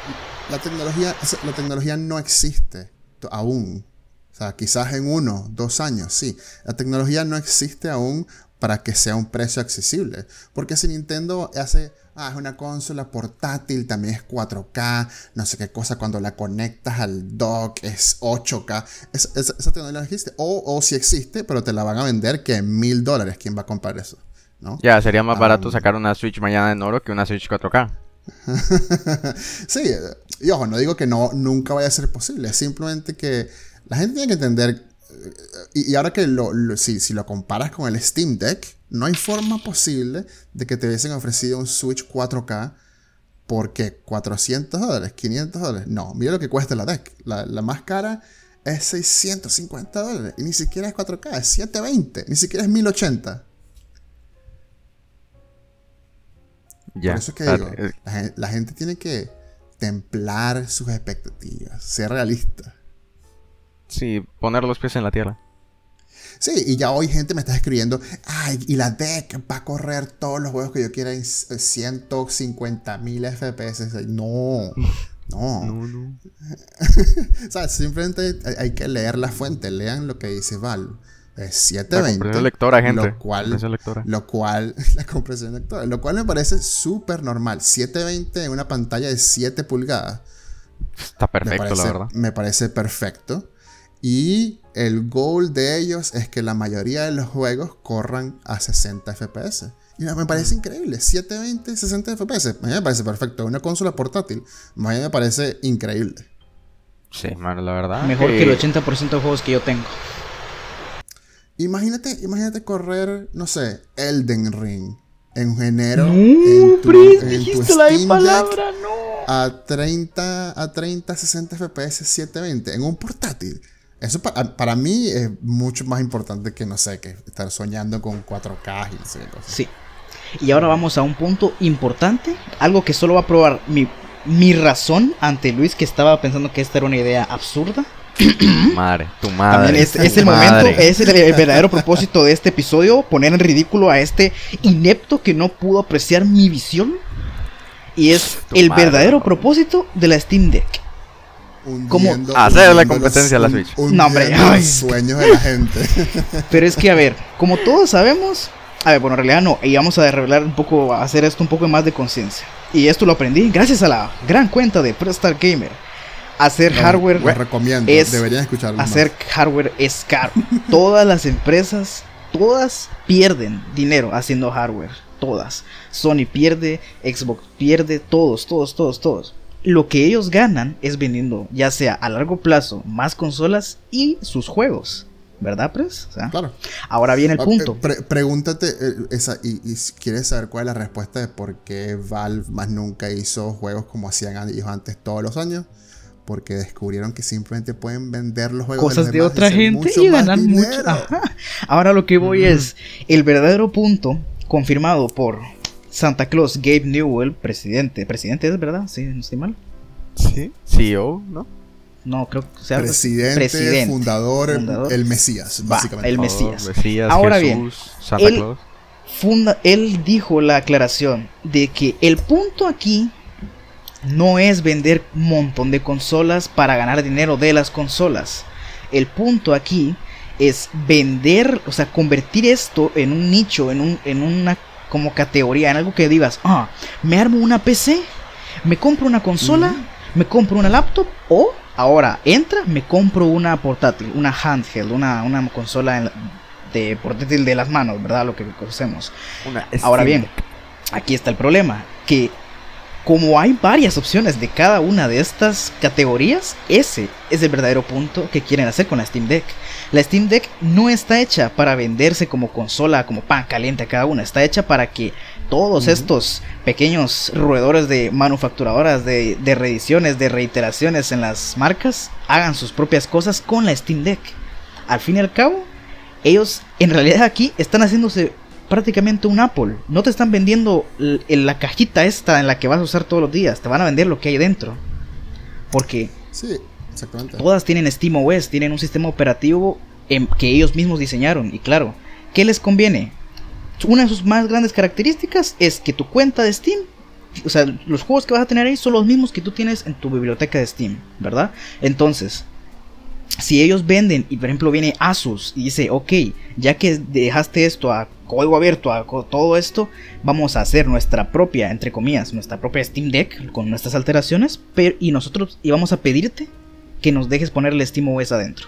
la, tecnología, la tecnología no existe aún. O sea, quizás en uno, dos años, sí. La tecnología no existe aún para que sea un precio accesible. Porque si Nintendo hace, ah, es una consola portátil, también es 4K, no sé qué cosa, cuando la conectas al dock es 8K, esa tecnología no existe. O, o si existe, pero te la van a vender que en mil dólares, ¿quién va a comprar eso? ¿No? Ya, sería más barato sacar una Switch mañana en oro que una Switch 4K. sí, y ojo, no digo que no, nunca vaya a ser posible, es simplemente que la gente tiene que entender, eh, y, ahora que lo, si, si, lo comparas con el Steam Deck, no hay forma posible de que te hubiesen ofrecido un Switch 4K porque 400 dólares, 500 dólares, no, mira lo que cuesta la Deck, la, la más cara es 650 dólares, y ni siquiera es 4K, es 720, ni siquiera es 1080. Ya, Por eso es que digo, la, gente tiene que templar sus expectativas, ser realista. Sí, poner los pies en la tierra. Sí, y ya hoy gente me está escribiendo, ay, y la deck va a correr todos los juegos que yo quiera en 150 mil FPS. No, no. no, no. o sea, simplemente hay que leer la fuente, lean lo que dice Val. Es 720. La lectora, gente. Lo cual, lo cual, la compresión lectora. Lo cual me parece súper normal. 720 en una pantalla de 7 pulgadas. Está perfecto, la verdad. Me parece perfecto. Y el goal de ellos es que la mayoría de los juegos corran a 60 FPS. Y me parece mm. increíble. 720, 60 FPS. A mí me parece perfecto. Una consola portátil. A mí me parece increíble. Sí, la verdad. Mejor que el 80% de juegos que yo tengo. Imagínate, imagínate correr, no sé, Elden Ring en enero. No, en tu, en la palabra, no. A 30, a 30, 60 FPS 720 en un portátil. Eso para, mí es mucho más importante que, no sé, que estar soñando con 4K y cosas. Sí. Y ahora vamos a un punto importante, algo que solo va a probar mi, mi razón ante Luis, que estaba pensando que esta era una idea absurda. madre, tu madre. es, el momento, es el, verdadero propósito de este episodio, poner en ridículo a este inepto que no pudo apreciar mi visión. Y es el verdadero propósito de la Steam Deck. Como hacer la competencia a la Switch. no, hombre, sueños de la gente. Pero es que, a ver, como todos sabemos, a ver, bueno, en realidad no, y vamos a revelar un poco, a hacer esto un poco más de conciencia. Y esto lo aprendí gracias a la gran cuenta de Prestar Gamer hacer hardware recomiendo, es deberían escucharlo hacer hardware es caro. todas las empresas, todas pierden dinero haciendo hardware, todas. Sony pierde, Xbox pierde, todos, todos, todos, todos. Lo que ellos ganan es vendiendo, ya sea a largo plazo, más consolas y sus juegos. ¿Verdad, Pres? claro. Ahora viene el punto. Pregúntate eh, esa, y, y, quieres saber cuál es la respuesta de por qué Valve más nunca hizo juegos como hacían ellos antes todos los años porque descubrieron que simplemente pueden vender los juegos cosas de, otra gente y ganar mucho. Ahora lo que voy es el verdadero punto confirmado por Santa Claus Gabe Newell, presidente. Presidente es verdad, sí, no estoy mal. Sí, CEO, ¿no? No, creo que sea presidente, Fundador, el Mesías, básicamente. el Mesías. Oh, Ahora bien, Santa Claus. Funda, él dijo la aclaración de que el punto aquí no es vender un montón de consolas para ganar dinero de las consolas. El punto aquí es vender, o sea, convertir esto en un nicho, en, un, en una como categoría, en algo que digas, ah, me armo una PC, me compro una consola, me compro una laptop o ahora entra, me compro una portátil, una handheld, una, una consola de portátil de las manos, ¿verdad? Lo que conocemos. ahora bien, aquí está el problema, que como hay varias opciones de cada una de estas categorías, ese es el verdadero punto que quieren hacer con la Steam Deck. La Steam Deck no está hecha para venderse como consola, como pan caliente a cada una, está hecha para que todos estos pequeños roedores de manufacturadoras, de, de reediciones, de reiteraciones en las marcas, hagan sus propias cosas con la Steam Deck. Al fin y al cabo, ellos en realidad aquí están haciéndose prácticamente un Apple. No te están vendiendo la cajita esta en la que vas a usar todos los días. Te van a vender lo que hay dentro. Porque sí, exactamente. todas tienen SteamOS, tienen un sistema operativo que ellos mismos diseñaron. Y claro, ¿qué les conviene? Una de sus más grandes características es que tu cuenta de Steam, o sea, los juegos que vas a tener ahí son los mismos que tú tienes en tu biblioteca de Steam, ¿verdad? Entonces, si ellos venden y por ejemplo viene Asus y dice, ok, ya que dejaste esto a código abierto, a todo esto, vamos a hacer nuestra propia, entre comillas, nuestra propia Steam Deck con nuestras alteraciones, pero, y nosotros íbamos a pedirte que nos dejes ponerle SteamOS adentro.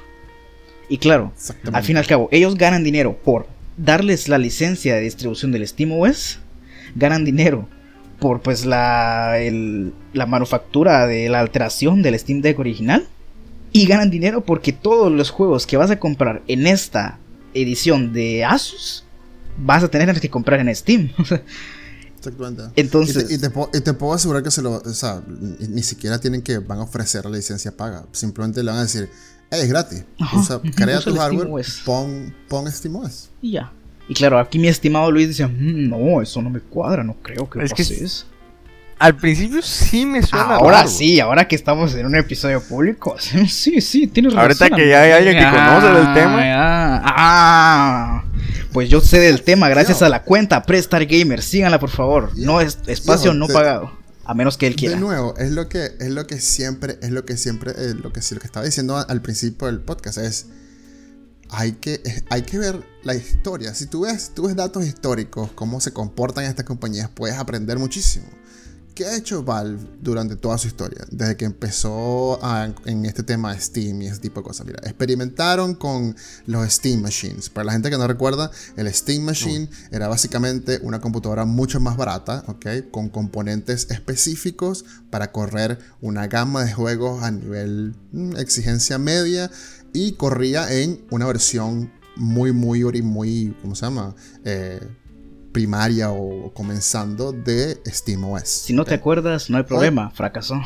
Y claro, al fin y al cabo, ellos ganan dinero por darles la licencia de distribución del SteamOS, ganan dinero por pues la, el- la manufactura de la alteración del Steam Deck original. Y ganan dinero porque todos los juegos que vas a comprar en esta edición de Asus vas a tener que comprar en Steam. Exactamente. Entonces- Y te, y te puedo, y te puedo asegurar que se lo. O sea, ni, ni siquiera tienen que. Van a ofrecer la licencia paga. Simplemente le van a decir. "Hey, es gratis. Ajá, Usa, crea usa tu hardware. Pon, pon SteamOS. y ya. Y claro, aquí mi estimado Luis decía, "Mm, no, eso no me cuadra, no creo que Es que pase es- eso". Al principio sí me suena Ahora raro. sí, ahora que estamos en un episodio público. Sí, sí, tienes razón. Ahorita que ya hay alguien que conoce del tema. Ah, ah. Pues yo sé del tema gracias a la cuenta Prestar Gamer. Síganla, por favor. No es espacio no pagado. A menos que él De quiera. nuevo, es lo que, es lo que siempre, es lo que siempre, eh, lo que lo que estaba diciendo al principio del podcast es hay que, hay que ver la historia. Si tú ves, tú ves datos históricos, cómo se comportan estas compañías, puedes aprender muchísimo. ¿Qué ha hecho Valve durante toda su historia? Desde que empezó a- en este tema de Steam y ese tipo de cosas. Mira, experimentaron con los Steam Machines. Para la gente que no recuerda, el Steam Machine era básicamente una computadora mucho más barata, ¿ok? Con componentes específicos para correr una gama de juegos a nivel mm, exigencia media y corría en una versión muy, muy, muy, ¿cómo se llama? Eh, primaria o comenzando de SteamOS. Si no te acuerdas, no hay problema. Fracasó.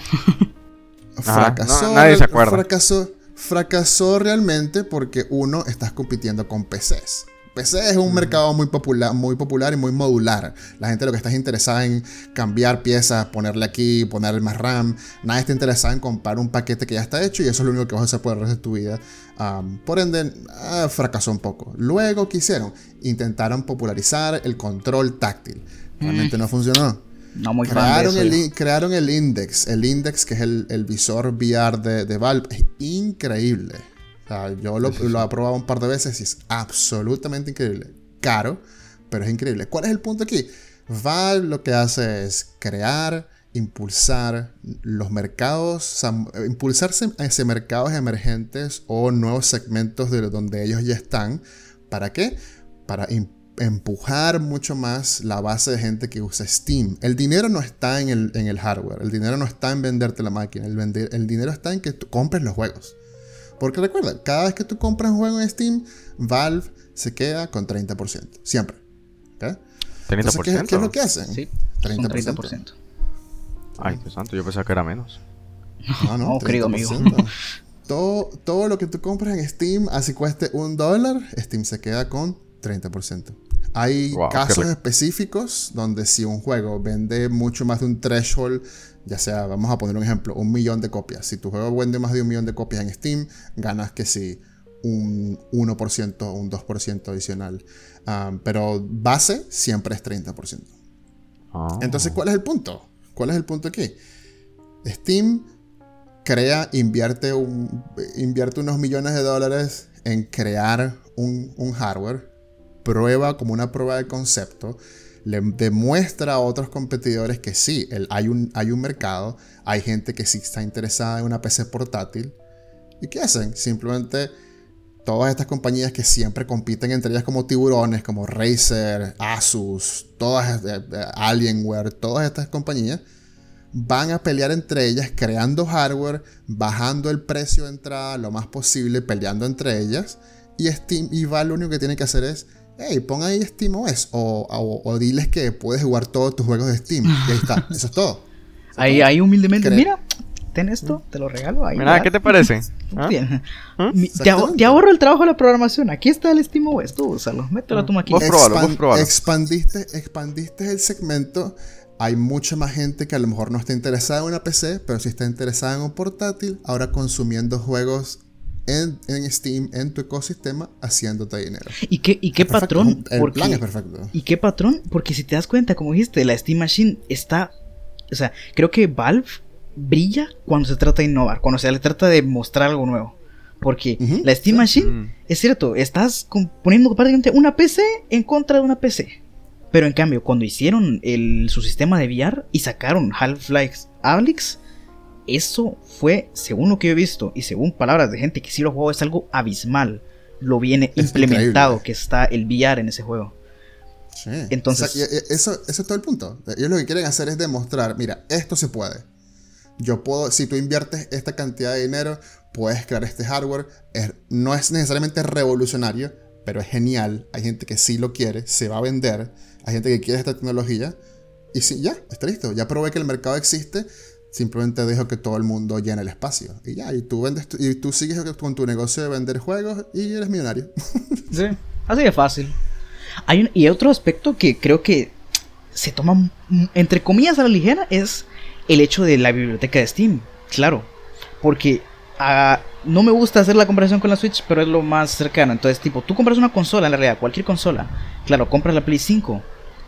Fracasó. no, nadie se acuerda. Fracasó, fracasó realmente porque uno estás compitiendo con PCs. PC es un mercado muy popular, muy popular y muy modular. La gente lo que está es interesada en cambiar piezas, ponerle aquí, ponerle más RAM. Nadie está interesado en comprar un paquete que ya está hecho y eso es lo único que vas a hacer por el resto de tu vida. Um, por ende, ah, fracasó un poco. Luego, ¿qué hicieron? Intentaron popularizar el control táctil. Realmente no funcionó. No muy fan de Crearon eso. el, crearon el Index. El Index, que es el, el visor VR de, de Valve, es increíble. O sea, yo lo, lo he probado un par de veces y es absolutamente increíble. Caro, pero es increíble. ¿Cuál es el punto aquí? Valve lo que hace es crear, impulsar los mercados, o sea, impulsarse hacia mercados emergentes o nuevos segmentos de donde ellos ya están. ¿Para qué? Para empujar mucho más la base de gente que usa Steam. El dinero no está en el, en el hardware, el dinero no está en venderte la máquina, el, vender- el dinero está en que tú compres los juegos. Porque recuerda, cada vez que tú compras un juego en Steam, Valve se queda con 30%. Siempre. ¿ok? Entonces, ¿qué, 30%. qué es lo que hacen? Sí, son 30%. 30%. Ay, Dios santo, yo pensaba que era menos. No, no, No, querido amigo. 30%. Todo, todo lo que tú compras en Steam, así cueste un dólar, Steam se queda con 30%. Hay Wow, casos específicos donde si un juego vende mucho más de un threshold, ya sea, vamos a poner un ejemplo, un millón de copias. Si tu juego vende más de un millón de copias en Steam, ganas que si un 1% o un 2% adicional. Um, pero base siempre es 30%. Ah. Entonces, ¿cuál es el punto? ¿Cuál es el punto aquí? Steam crea, invierte, un- invierte unos millones de dólares en crear un, un hardware, prueba como una prueba de concepto, le demuestra a otros competidores que sí, el- hay, un, hay un mercado, hay gente que sí está interesada en una PC portátil. ¿Y qué hacen? Simplemente todas estas compañías que siempre compiten entre ellas como tiburones, como Razer, Asus, todas eh, eh, Alienware, todas estas compañías van a pelear entre ellas creando hardware, bajando el precio de entrada lo más posible, peleando entre ellas y Steam y Valve lo único que tiene que hacer es Hey, pon ahí SteamOS o, o, o diles que puedes jugar todos tus juegos de Steam. Y ahí está, eso es todo. Ahí, ahí humildemente, mira, ten esto, te lo regalo. Ahí Mira, ya. ¿qué te parece? ¿Ah? ¿Ah? Mi- Te, ahor- Exactamente. te ahorro el trabajo de la programación. Aquí está el SteamOS. Tú úsalo. Mételo a tu máquina. Vos probalo, vos Expan- probalo. Expandiste, expandiste el segmento. Hay mucha más gente que a lo mejor no está interesada en una PC, pero sí está interesada en un portátil, ahora consumiendo juegos en, en Steam, en tu ecosistema, haciéndote dinero. ¿Y qué, y qué patrón? El Porque- plan es perfecto. ¿Y qué patrón? Porque si te das cuenta, como dijiste, la Steam Machine está. O sea, creo que Valve brilla cuando se trata de innovar, cuando se le trata de mostrar algo nuevo. Porque la Steam sí. Machine, Mm. es cierto, estás poniendo prácticamente una PC en contra de una PC. Pero en cambio, cuando hicieron el, su sistema de VR y sacaron Half-Life Alyx, eso fue, según lo que yo he visto y según palabras de gente que sí lo jugó, es algo abismal. Lo viene Es implementado increíble. que está el VR en ese juego. Sí. Entonces- O sea, eso, eso es todo el punto. Ellos lo que quieren hacer es demostrar, mira, esto se puede. Yo puedo, si tú inviertes esta cantidad de dinero, puedes crear este hardware. Es- no es necesariamente revolucionario, pero es genial. Hay gente que sí lo quiere, se va a vender. Hay gente que quiere esta tecnología. Y sí, ya, está listo. Ya probé que el mercado existe. Simplemente dejo que todo el mundo llene el espacio. Y ya, y tú, vendes tu- y tú sigues con tu negocio de vender juegos y eres millonario. Sí. Así de fácil. Hay un- y otro aspecto que creo que se toma entre comillas a la ligera es el hecho de la biblioteca de Steam. Claro. Porque ah, no me gusta hacer la comparación con la Switch, pero es lo más cercano. Entonces, tipo, tú compras una consola, en la realidad, cualquier consola. Claro, compras la Play 5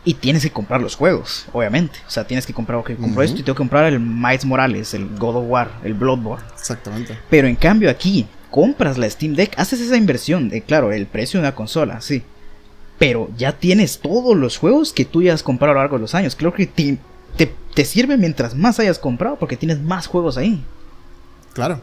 y tienes que comprar los juegos, obviamente. O sea, tienes que comprar, ok, compro Ujú. esto y tengo que comprar el Miles Morales, el God of War, el Bloodborne. Exactamente. Pero en cambio aquí, compras la Steam Deck, haces esa inversión, de, claro, el precio de una consola, sí. Pero ya tienes todos los juegos que tú ya has comprado a lo largo de los años. Creo que te, te, te sirve mientras más hayas comprado porque tienes más juegos ahí. Claro.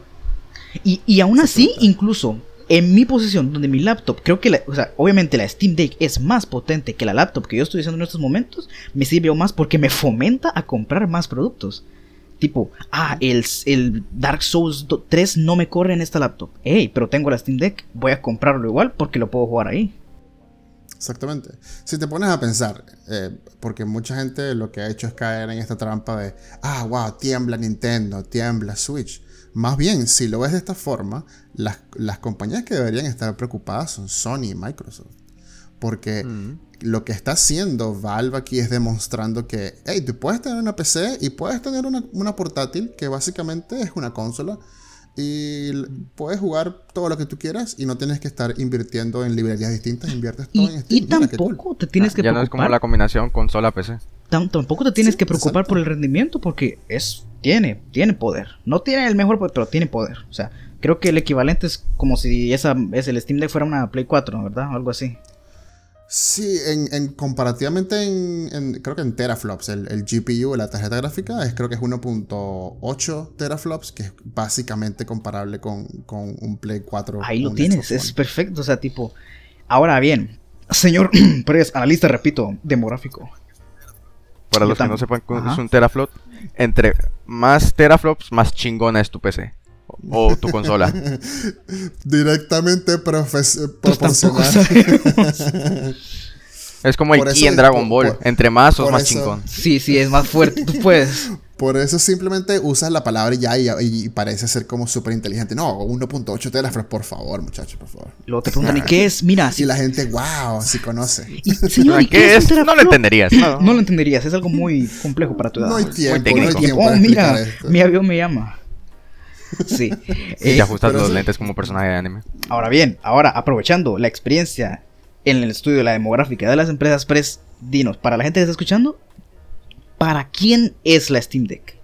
Y, y aún así, incluso en mi posición, donde mi laptop, creo que, la, o sea, obviamente la Steam Deck es más potente que la laptop que yo estoy usando en estos momentos, me sirve aún más porque me fomenta a comprar más productos. Tipo, ah, el, el Dark Souls do- 3 no me corre en esta laptop. Hey, pero tengo la Steam Deck, voy a comprarlo igual porque lo puedo jugar ahí. Exactamente. Si te pones a pensar, eh, porque mucha gente lo que ha hecho es caer en esta trampa de, ah, wow, tiembla Nintendo, tiembla Switch. Más bien, si lo ves de esta forma, las, las compañías que deberían estar preocupadas son Sony y Microsoft. Porque Mm. lo que está haciendo Valve aquí es demostrando que, hey, tú puedes tener una PC y puedes tener una, una portátil que básicamente es una consola y l- puedes jugar todo lo que tú quieras y no tienes que estar invirtiendo en librerías distintas, inviertes todo Y, en y Steam. Cool. tampoco te tienes que ya no es como la combinación consola-PC. tam- tampoco te tienes Sí, que preocupar exacto. por el rendimiento porque es tiene tiene poder. No tiene el mejor poder, pero tiene poder. O sea, creo que el equivalente es como si esa es el Steam Deck fuera una Play 4, ¿verdad? O algo así. Sí, en, en- comparativamente en, en- creo que en teraflops, el, el GPU, la tarjeta gráfica, es creo que es 1.8 teraflops, que es básicamente comparable con, con un Play 4. Ahí lo tienes, es perfecto. O sea, tipo. Ahora bien, señor Pérez, analista, repito, demográfico. Para Yo los que no sepan Ajá. es un teraflop, entre más teraflops, más chingona es tu PC. O, tu consola. Directamente Pues proporcional. Es como el ki en Dragon Ball. por- entre más sos más eso- chingón. Sí, sí, es más fuerte. Tú puedes. Por eso simplemente usas la palabra y ya y, y parece ser como súper inteligente. No, 1.8 teraflops, por favor, muchachos, por favor. Luego te preguntan, ¿y qué es? Mira, Y si la gente, wow, sí conoce. Y, señor, ¿y ¿Qué es? No lo entenderías. No. No lo entenderías, es algo muy complejo para tu edad. No hay tiempo, no hay técnico. tiempo Oh, mira, esto. mi avión me llama. Sí. Y Eh, te ajustas los lentes como personaje de anime. ahora bien, ahora aprovechando la experiencia en el estudio de la demográfica de las empresas Press, dinos, para la gente que está escuchando, ¿para quién es la Steam Deck?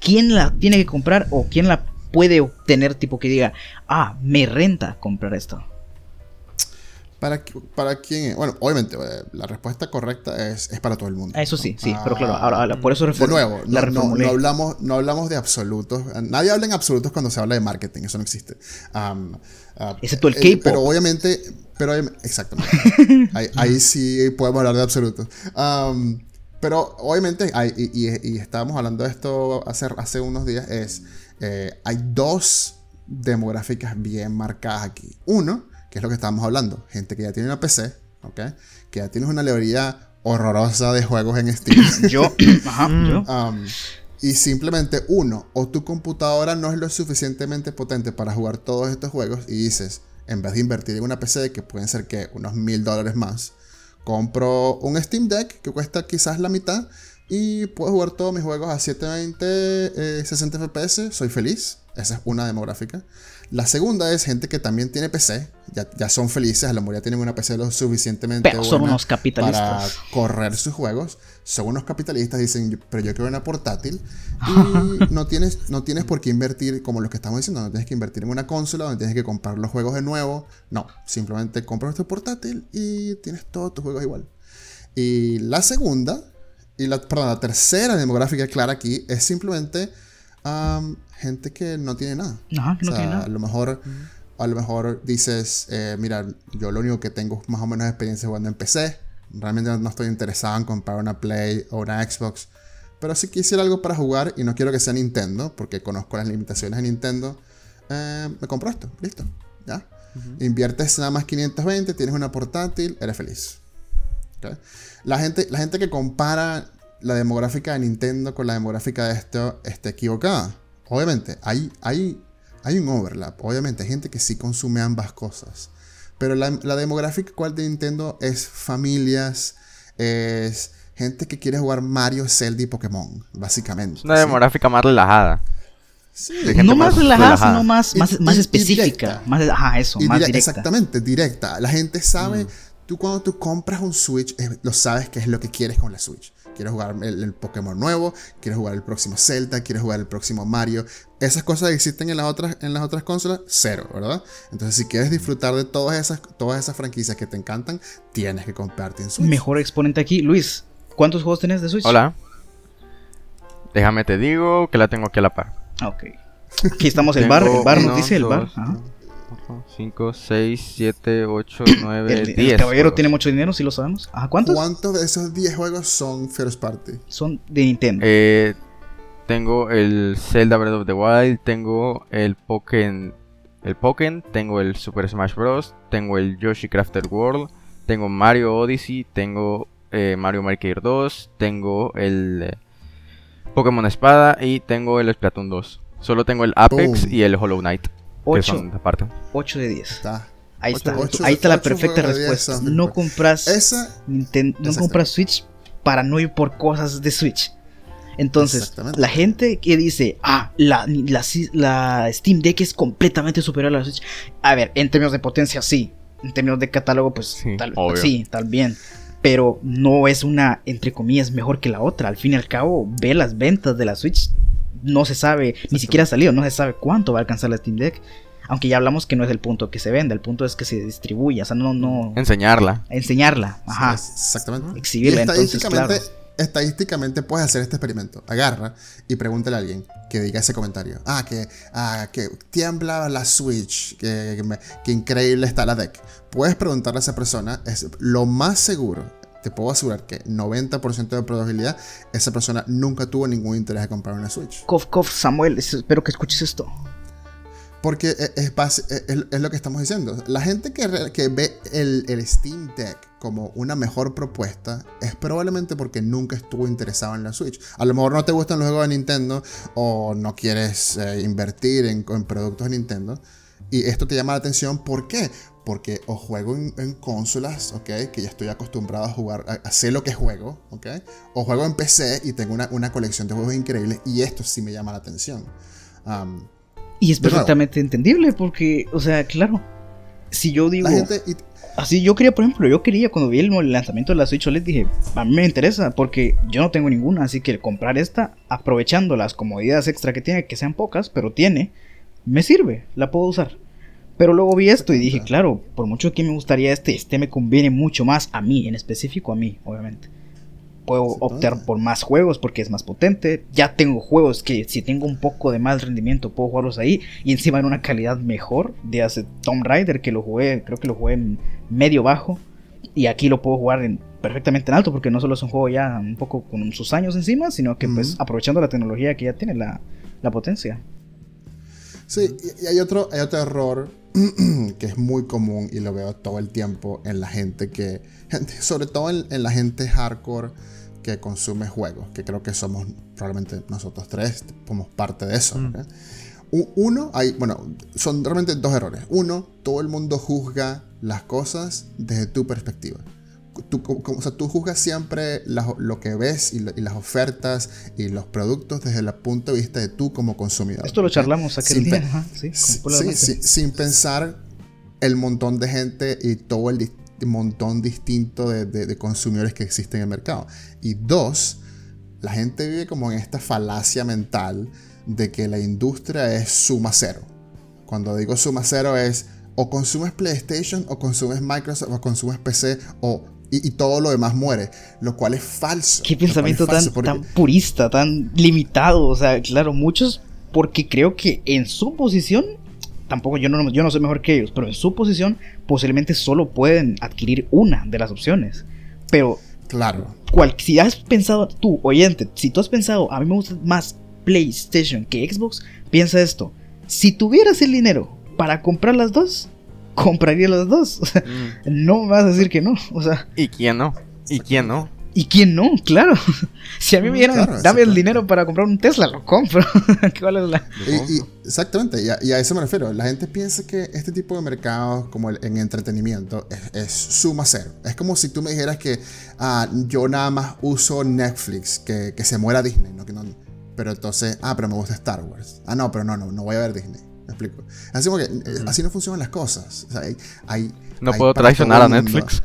¿Quién la tiene que comprar o quién la puede obtener tipo que diga, ah, me renta comprar esto? ¿Para, ¿Para quién? Bueno, obviamente, eh, la respuesta correcta es, es para todo el mundo. Eso sí, sí, Ah, pero claro, ahora, ahora, por eso De nuevo, la no, no- hablamos, no hablamos de absolutos. Nadie habla en absolutos cuando se habla de marketing, eso no existe. Am, ah, Excepto el eh, K-pop. Pero obviamente, pero obvi- exactamente. ahí, ahí sí podemos hablar de absolutos. Am, pero obviamente, hay- y, y- y estábamos hablando de esto hace, hace unos días, es, eh, hay dos demográficas bien marcadas aquí. Uno, que es lo que estábamos hablando, gente que ya tiene una PC, ¿ok? Que ya tienes una librería horrorosa de juegos en Steam. Yo, ajá, yo. Um, y simplemente uno, o tu computadora no es lo suficientemente potente para jugar todos estos juegos y dices, en vez de invertir en una PC que pueden ser que unos mil dólares más, compro un Steam Deck que cuesta quizás la mitad y puedo jugar todos mis juegos a 720, eh, 60 FPS, soy feliz. Esa es una demográfica. La segunda es gente que también tiene PC, ya, ya son felices, a lo mejor ya tienen una PC lo suficientemente Pero son buena unos capitalistas. para correr sus juegos. Son unos capitalistas, dicen, "Yo- pero yo quiero una portátil. Y no tienes, no tienes por qué invertir, como lo que estamos diciendo, no tienes que invertir en una consola, no tienes que comprar los juegos de nuevo. No, simplemente compras tu portátil y tienes todos tus juegos igual. Y la segunda, y la, perdón, la tercera demográfica clara aquí es simplemente gente que no tiene nada. Ajá, que no O sea, tiene nada. A lo mejor, a lo mejor dices, eh, mira, yo lo único que tengo es más o menos experiencia jugando en PC, Realmente no estoy interesado en comprar una Play o una Xbox. Pero si quisiera algo para jugar y no quiero que sea Nintendo, porque conozco las limitaciones de Nintendo, eh, me compro esto, listo, ya. Inviertes nada más 520, tienes una portátil, eres feliz. La, gente, la gente que compara la demográfica de Nintendo con la demográfica de esto está equivocada. Obviamente, hay, hay, hay un overlap. Obviamente, hay gente que sí consume ambas cosas. Pero la, la demográfica cual de Nintendo es familias, es gente que quiere jugar Mario, Zelda y Pokémon, básicamente. Es una demográfica más relajada. Sí. No más, relajada, sino más, más, específica. Más, ajá, eso, más directa. Exactamente, directa. La gente sabe, mm. tú cuando tú compras un Switch, lo sabes qué es lo que quieres con la Switch. Quieres jugar el, Pokémon nuevo, quieres jugar el próximo Zelda, quieres jugar el próximo Mario. Esas cosas existen en las otras, en las otras consolas, cero, ¿verdad? Entonces, si quieres disfrutar de todas esas, todas esas franquicias que te encantan, tienes que comprarte en Switch. Mejor exponente aquí, Luis. ¿Cuántos juegos tenés de Switch? Hola. Déjame te digo que la tengo aquí a la par. Ah, ok. Aquí estamos el bar, el bar nos dice el bar. 5, 6, 7, 8, 9, 10. El caballero tiene mucho dinero, si lo sabemos. Ajá, ¿cuántos? ¿Cuántos de esos 10 juegos son first party? Son de Nintendo. Eh, tengo el Zelda Breath of the Wild, tengo el Pokémon, el Pokémon, tengo el Super Smash Bros, tengo el Yoshi Crafted World, tengo Mario Odyssey, tengo eh, Mario Maker 2, tengo el eh, Pokémon Espada y tengo el Splatoon 2. Solo tengo el Apex y el Hollow Knight. 8, que aparte. 8 de 10. Ahí está. Ahí está la perfecta respuesta. No compras Nintendo, no compras Switch para no ir por cosas de Switch. Entonces, la gente que dice, ah, la, la, Steam Deck es completamente superior a la Switch. A ver, en términos de potencia, sí. En términos de catálogo, pues sí, tal, sí, tal bien pero no es una, entre comillas, mejor que la otra. Al fin y al cabo, ve las ventas de la Switch, no se sabe, ni siquiera ha salido, no se sabe cuánto va a alcanzar la Steam Deck. Aunque ya hablamos que no es el punto que se venda, el punto es que se distribuya, o sea, no, no... Enseñarla. Enseñarla, ajá. exactamente. Exhibirla, entonces, claro estadísticamente puedes hacer este experimento. Agarra y pregúntale a alguien que diga ese comentario. Ah, que, ah, que tiembla la Switch, que, que, increíble está la deck. Puedes preguntarle a esa persona, es lo más seguro, te puedo asegurar que 90% de probabilidad, esa persona nunca tuvo ningún interés de comprar una Switch. Kof, Kof, Samuel, espero que escuches esto. Porque es, es, lo que estamos diciendo. La gente que, que ve el, el, Steam Deck como una mejor propuesta es probablemente porque nunca estuvo interesado en la Switch. A lo mejor no te gustan los juegos de Nintendo o no quieres eh, invertir en, en, productos de Nintendo. Y esto te llama la atención. ¿Por qué? Porque o juego en, consolas, ¿ok? Que ya estoy acostumbrado a jugar, a hacer lo que juego, ¿ok? O juego en PC y tengo una, una colección de juegos increíbles y esto sí me llama la atención. Um, y es perfectamente entendible porque, o sea, claro, si yo digo... Así yo quería, por ejemplo, yo quería cuando vi el lanzamiento de la Switch OLED, dije, a mí me interesa porque yo no tengo ninguna, así que comprar esta, aprovechando las comodidades extra que tiene, que sean pocas, pero tiene, me sirve, la puedo usar. Pero luego vi esto y dije, claro, por mucho que me gustaría este, este me conviene mucho más a mí, en específico a mí, obviamente puedo optar por más juegos porque es más potente. Ya tengo juegos que si tengo un poco de más rendimiento puedo jugarlos ahí y encima en una calidad mejor. De hace Tomb Raider que lo jugué, creo que lo jugué en medio bajo y aquí lo puedo jugar en, perfectamente en alto porque no solo es un juego ya un poco con sus años encima, sino que pues aprovechando la tecnología que ya tiene la, la potencia. Sí, y hay otro, hay otro error que es muy común y lo veo todo el tiempo en la gente que, sobre todo en, la gente hardcore que consume juegos, que creo que somos probablemente nosotros tres, somos parte de eso. Mm. Uno, hay, bueno, son realmente dos errores. Uno, todo el mundo juzga las cosas desde tu perspectiva tú, o sea, tú juzgas siempre lo que ves y, las ofertas y los productos desde el punto de vista de tú como consumidor. Esto lo charlamos aquel sin día. sí, sin pensar el montón de gente y todo el montón distinto de, consumidores que existen en el mercado. Y dos, la gente vive como en esta falacia mental de que la industria es suma cero. Cuando digo suma cero es o consumes PlayStation o consumes Microsoft o consumes PC o y, todo lo demás muere, lo cual es falso. Qué pensamiento tan, tan purista, tan limitado, o sea, claro, muchos, porque creo que en su posición, tampoco yo no, yo no soy mejor que ellos, pero en su posición posiblemente solo pueden adquirir una de las opciones. Pero Claro. cual- si has pensado, tú, oyente, si tú has pensado, a mí me gusta más PlayStation que Xbox, piensa esto. Si tuvieras el dinero para comprar las dos, compraría las dos. O sea, Mm. no me vas a decir que no. O sea, ¿Y quién no? ¿Y quién no? ¿y quién no? Claro. Si a mí me dieran, Claro, dame el exactamente. dinero para comprar un Tesla, lo compro. ¿Cuál es la...? Y, y- exactamente, y a, y a eso me refiero. La gente piensa que este tipo de mercados, como el, en entretenimiento, es, es suma cero. Es como si tú me dijeras que ah, yo nada más uso Netflix, que, que se muera Disney, ¿no? Que no- pero entonces, ah, pero me gusta Star Wars. Ah, no, pero no, no, no voy a ver Disney. ¿Me explico? Así como que eh, así no funcionan las cosas. O sea, hay, hay- No hay puedo traicionar a. Netflix.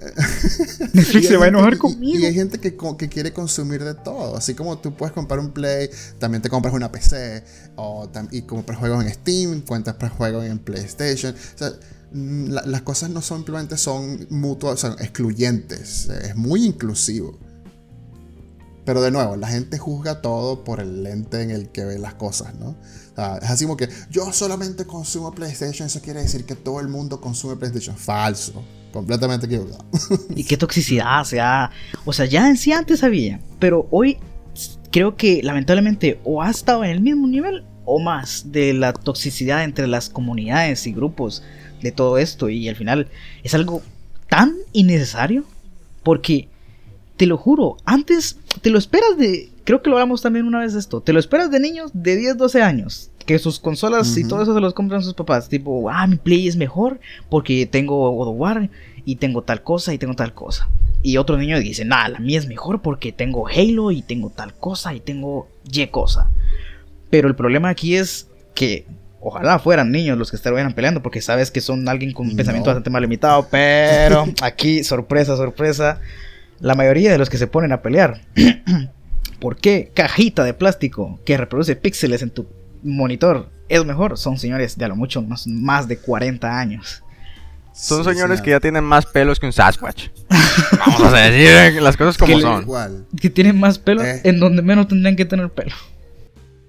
Netflix se va a enojar conmigo. Y hay gente que, que quiere consumir de todo. Así como tú puedes comprar un Play, también te compras una PC. O y compras juegos en Steam, cuentas para juegos en PlayStation. O sea, mm, la- las cosas no simplemente son mutuas, son excluyentes. Es muy inclusivo. Pero de nuevo, la gente juzga todo por el lente en el que ve las cosas, ¿no? O sea, es así como que yo solamente consumo PlayStation, eso quiere decir que todo el mundo consume PlayStation. Falso. Completamente equivocado. Y qué toxicidad, o sea, o sea, ya en sí antes había, pero hoy creo que lamentablemente o ha estado en el mismo nivel o más de la toxicidad entre las comunidades y grupos de todo esto y al final es algo tan innecesario porque te lo juro, antes te lo esperas de, creo que lo hablamos también una vez esto, te lo esperas de niños de 10, 12 años, que sus consolas y todo eso se los compran sus papás, tipo, ah, mi Play es mejor porque tengo God of War y tengo tal cosa y tengo tal cosa. Y otro niño dice, nah, la mía es mejor porque tengo Halo y tengo tal cosa y tengo Y cosa. Pero el problema aquí es que ojalá fueran niños los que estuvieran peleando porque sabes que son alguien con un No. pensamiento bastante más limitado. Pero aquí, sorpresa, sorpresa, la mayoría de los que se ponen a pelear. ¿Por qué cajita de plástico que reproduce píxeles en tu monitor es mejor? Son señores de a lo mucho más, más de 40 años. Son Sí, señores sí, que ya tienen más pelos que un Sasquatch. Vamos a decir las cosas como Que son. Igual. Que tienen más pelo Eh. en donde menos tendrían que tener pelo.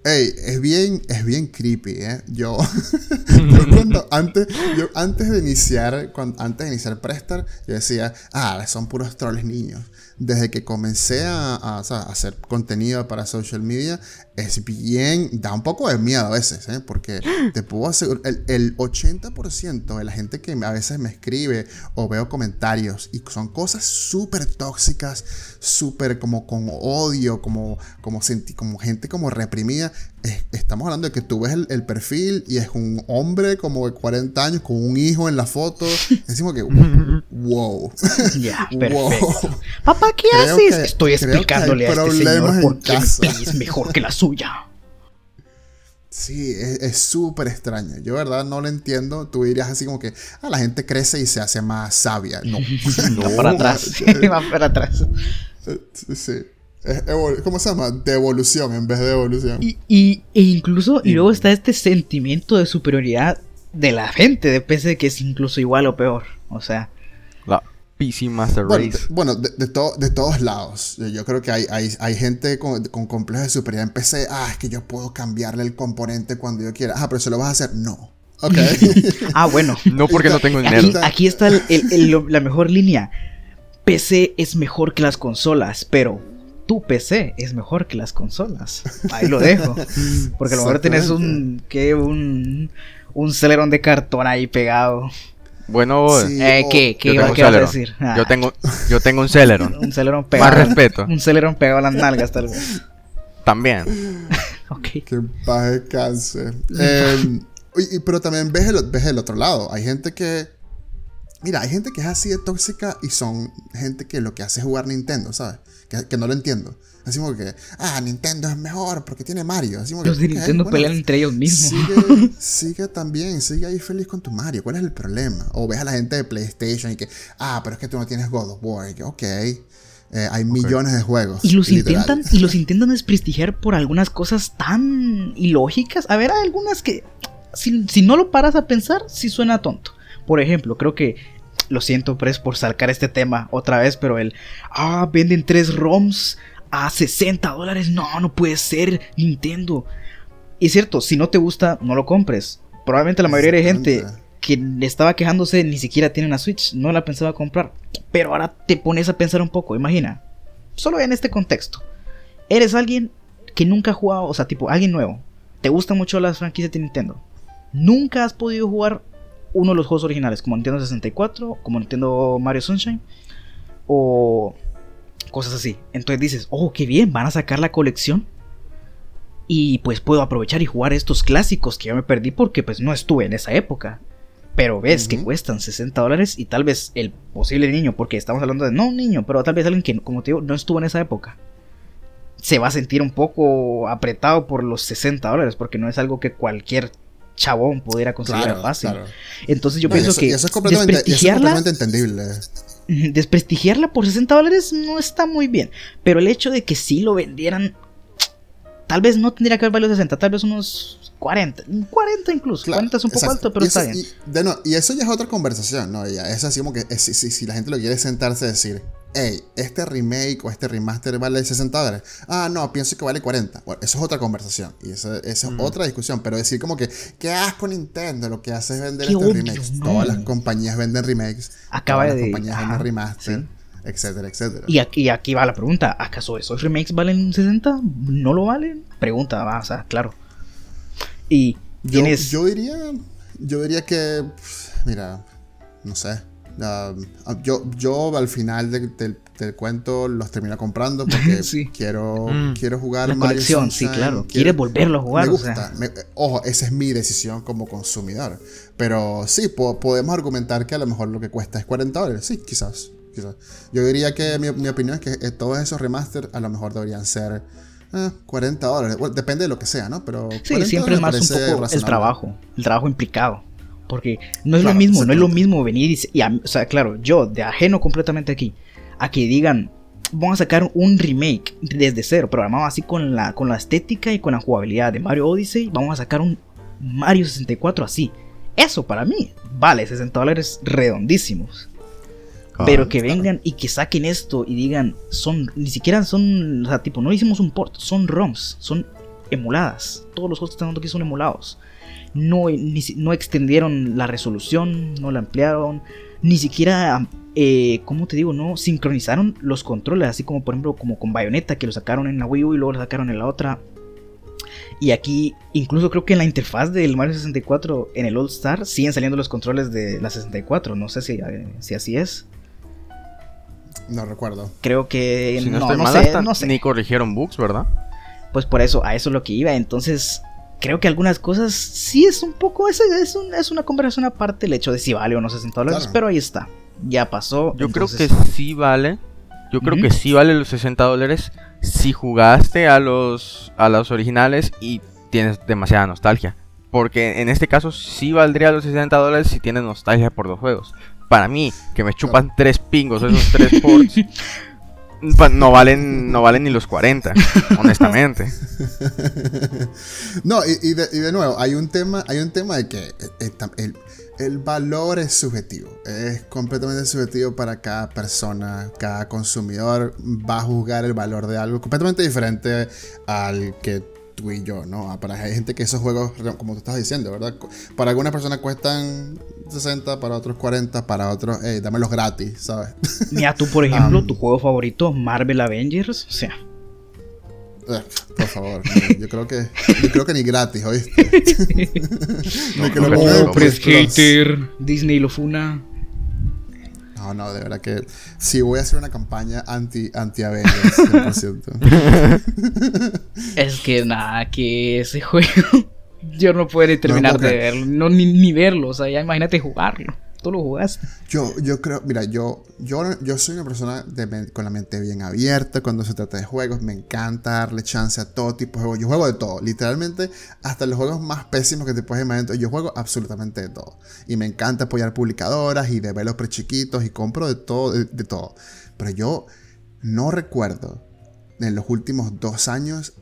Ey, es bien, es bien creepy, ¿eh? Yo, yo cuando, antes, yo antes de iniciar, cuan- antes de iniciar Prestar, yo decía, ah, son puros trolls niños. Desde que comencé a hacer contenido para social media, es bien, da un poco de miedo a veces, ¿eh? Porque te puedo asegurar, el, el 80% de la gente que a veces me escribe o veo comentarios y son cosas súper tóxicas, súper como con odio, como, como, senti- como gente como reprimida. Es- estamos hablando de que tú ves el, el perfil y es un hombre como de 40 años con un hijo en la foto. Decimos que, wow. Ya, Wow. perfecto. Papá, ¿qué Creo haces? que- Estoy explicándole a este señor por qué es mejor que la suya. Sí, es súper extraño. Yo, verdad, no lo entiendo. Tú dirías así como que, ah, la gente crece y se hace más sabia. No, Va para atrás. Va para atrás. Sí, ¿Cómo se llama? Devolución en vez de evolución. Y, y- e incluso, y luego está este sentimiento de superioridad de la gente de PC que es incluso igual o peor. O sea, La PC Master Bueno, Race. de, bueno, de, de to- de todos lados. Yo, creo que hay, hay, hay gente con, con complejos de superioridad en PC. Ah, es que yo puedo cambiarle el componente cuando yo quiera. Ah, pero se lo vas a hacer. No. Ok. ah, bueno. No porque no tengo dinero. Aquí, aquí está el- el- el- lo- la mejor línea. PC es mejor que las consolas, pero tu PC es mejor que las consolas. Ahí lo dejo. Porque a lo mejor tienes un. ¿Qué? Un. Un celerón de cartón ahí pegado. Bueno, Sí. Eh, ¿Qué? ¿Qué, yo tengo un qué vas a Celeron. decir? Ah, Yo tengo, yo tengo un Celeron. Un celerón pegado. Más respeto. Un celerón pegado a las nalgas, tal vez. También. Ok. Que paz descanse. Eh, y- y- pero también ves el, ves el otro lado. Hay gente que. Mira, hay gente que es así de tóxica y son gente que lo que hace es jugar Nintendo, ¿sabes? Que, que no lo entiendo. Así como que, ah, Nintendo es mejor porque tiene Mario. Así como Los que, de Nintendo bueno, pelean entre ellos mismos. Sigue, sigue también, sigue ahí feliz con tu Mario. ¿Cuál es el problema? O ves a la gente de PlayStation y que, ah, pero es que tú no tienes God of War. Y que, ok, eh, hay millones de juegos. Y los literal. intentan, y los intentan desprestigiar por algunas cosas tan ilógicas. A ver, hay algunas que, si, si no lo paras a pensar, sí suena tonto. Por ejemplo, creo que, lo siento, Pres, por sacar este tema otra vez, pero el, ah, venden tres ROMs a 60 dólares. No, no puede ser, Nintendo. Y es cierto, si no te gusta, no lo compres. Probablemente la mayoría de gente que estaba quejándose ni siquiera tiene una Switch, no la pensaba comprar. Pero ahora te pones a pensar un poco, imagina, solo en este contexto. Eres alguien que nunca ha jugado, o sea, tipo, alguien nuevo. Te gustan mucho las franquicias de Nintendo. Nunca has podido jugar uno de los juegos originales, como Nintendo 64, como Nintendo Mario Sunshine, o cosas así. Entonces dices, oh, qué bien, van a sacar la colección. Y pues puedo aprovechar y jugar estos clásicos que ya me perdí porque pues no estuve en esa época. Pero ves que cuestan 60 dólares y tal vez el posible niño, porque estamos hablando de no un niño, pero tal vez alguien que, como te digo, no estuvo en esa época, se va a sentir un poco apretado por los 60 dólares, porque no es algo que cualquier chabón pudiera conseguir fácil. Entonces yo pienso que eso es completamente entendible. Desprestigiarla por 60 dólares no está muy bien, pero el hecho de que sí lo vendieran, tal vez no tendría que haber valido 60, tal vez unos 40, 40 incluso. 40 es un poco alto, pero está bien. Y, y, eso ya es otra conversación, ¿no? Ya, es así como que si, si, la gente lo quiere sentarse a decir, hey, este remake o este remaster vale 60 dólares. Ah, no, pienso que vale 40. Bueno, eso es otra conversación. Y esa, es mm. otra discusión. Pero decir como que, ¿qué asco Nintendo? Lo que hace es vender estos remakes. Todas las compañías venden remakes. Acaba todas de. Las compañías venden remaster. Etcétera, etcétera. Y aquí, aquí va la pregunta: ¿acaso esos remakes valen 60? ¿No lo valen? Pregunta, va, o sea, claro. Y tienes... Yo, diría, yo diría que, mira, no sé. Ah, yo, yo al final del cuento los termino comprando porque quiero, mm. quiero jugar La colección, sí, claro. Quieres volverlo a jugar. Me gusta. ojo, esa es mi decisión como consumidor. Pero sí, podemos argumentar que a lo mejor lo que cuesta es 40 dólares. Sí, quizás. Quizás. Yo diría que mi, mi opinión es que eh, todos esos remasters a lo mejor deberían ser 40 eh, dólares. depende de lo que sea, ¿no? Pero sí, siempre es más un poco el trabajo, el trabajo implicado. Porque no es lo mismo, no es lo mismo venir y, o sea, claro, yo de ajeno completamente aquí, a que digan, vamos a sacar un remake desde cero, programado así con la, con la estética y con la jugabilidad de Mario Odyssey, vamos a sacar un Mario 64 así. Eso para mí vale 60 dólares redondísimos. Pero que vengan y que saquen esto y digan, son, ni siquiera son, o sea, tipo, no hicimos un port, son ROMs, son emuladas. Todos los juegos que están dando aquí son emulados. No, no extendieron la resolución, no la ampliaron, ni siquiera, eh, ¿cómo te digo? No sincronizaron los controles, así como por ejemplo como con Bayonetta, que lo sacaron en la Wii U y luego lo sacaron en la otra. Y aquí, incluso creo que en la interfaz del Mario 64, en el All Star, siguen saliendo los controles de la 64. No sé si, eh, si así es. No recuerdo. Creo que no, no, sé, Ni corrigieron bugs, ¿verdad? Pues por eso, a eso es lo que iba. Entonces, creo que algunas cosas sí es un poco. Es, es, es una conversación aparte el hecho de si vale o no 60 dólares. Pero ahí está. Ya pasó. Yo creo que sí vale. Yo creo que sí vale los 60 dólares si jugaste a los, a los originales y tienes demasiada nostalgia. Porque en este caso sí valdría los 60 dólares si tienes nostalgia por los juegos para mí, que me chupan tres pingos esos tres ports, no valen, no valen ni los 40, honestamente. No, y, de, nuevo, hay un tema, hay un tema de que eh, eh, el, valor es subjetivo. Es completamente subjetivo para cada persona, cada consumidor va a juzgar el valor de algo completamente diferente al que tú y yo, ¿no? Para hay gente que esos juegos, como tú estás diciendo, ¿verdad? Para algunas personas cuestan 60, para otros 40, para otros, hey, dámelos gratis, ¿sabes? Mira, tú, por ejemplo, tu juego favorito, Marvel Avengers, o sea. Eh, por favor, yo creo que yo creo que ni gratis, ¿oíste? no, que lo Hater, Disney lo funa. No, no, de verdad que sí voy a hacer una campaña anti, anti Avengers, 100%. es que nada, que ese juego yo no puedo terminar de verlo, no, ni, ni verlo, o sea, ya imagínate jugarlo tú lo jugaste. Yo, yo creo, mira, yo, yo, yo soy una persona con la mente bien abierta cuando se trata de juegos. Me encanta darle chance a todo tipo de juegos. Yo juego de todo, literalmente, hasta los juegos más pésimos que te puedes imaginar. Yo juego absolutamente de todo. Y me encanta apoyar publicadoras y de los chiquitos y compro de todo, de todo. Pero yo no recuerdo en los últimos dos años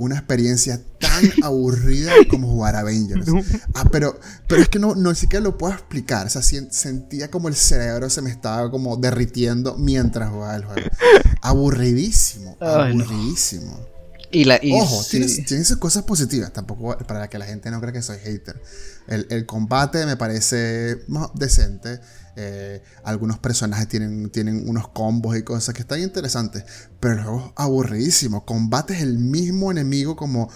una experiencia tan aburrida como jugar Avengers. Ah, pero, pero es que no, no siquiera lo puedo explicar. O sea, sentía como el cerebro se me estaba como derritiendo mientras jugaba el juego. Aburridísimo. aburridísimo. Y la, y Ojo, sí. tiene, tiene sus cosas positivas, tampoco para que la gente no crea que soy hater. El, el combate me parece más decente. Eh, algunos personajes tienen, tienen unos combos y cosas que están interesantes. Pero el juego es aburridísimo. Combates el mismo enemigo como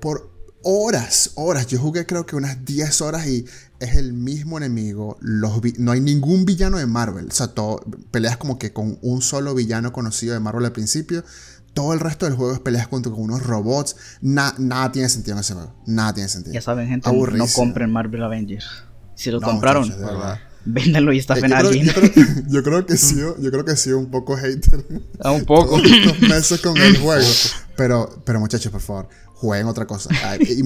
por horas, horas. Yo jugué creo que unas 10 horas y es el mismo enemigo. Los no hay ningún villano de Marvel. O sea, todo, peleas como que con un solo villano conocido de Marvel al principio. Todo el resto del juego es peleas contra con unos robots. Na- nada tiene sentido en ese juego. Nada tiene sentido. Ya saben, gente, no compren Marvel Avengers. Si lo No, compraron, de verdad. Véndanlo y estafen yo, a alguien. yo creo- yo creo que sí, yo creo que sí, un poco hater. Ah, un poco. todos estos meses con el juego. Pero, pero muchachos, por favor, jueguen otra cosa. Ay, y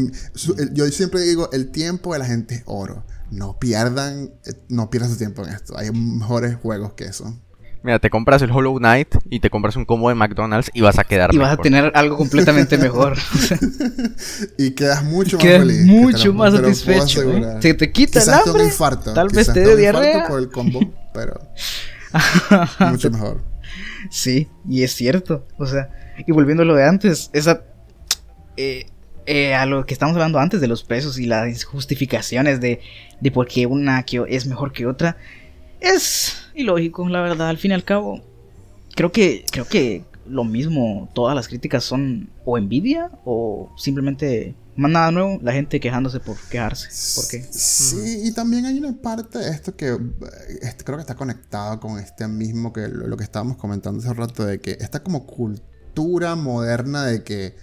yo siempre digo, el tiempo de la gente es oro. No pierdan, eh, no pierdan su tiempo en esto. Hay mejores juegos que eso. Mira, te compras el Hollow Knight y te compras un combo de McDonald's y vas a quedar y vas a tener algo completamente mejor. Y quedas mucho más Quedas feliz. mucho más satisfecho. ¿eh? Se te quita Quizás el te dé un hambre. infarto. Tal vez te dé diarrea. por el combo, pero mucho mejor. Sí, y es cierto. O sea, y volviendo a lo de antes, esa. eh, eh, a lo que estamos hablando antes de los precios y las justificaciones de, de por qué una que es mejor que otra, es ilógico, la verdad. Al fin y al cabo, creo que, creo que lo mismo, todas las críticas son o envidia o simplemente más nada nuevo, la gente quejándose por quejarse. ¿Por qué? Sí, y también hay una parte de esto que creo que está conectado con este mismo que lo, lo que estábamos comentando hace rato de que esta como cultura moderna de que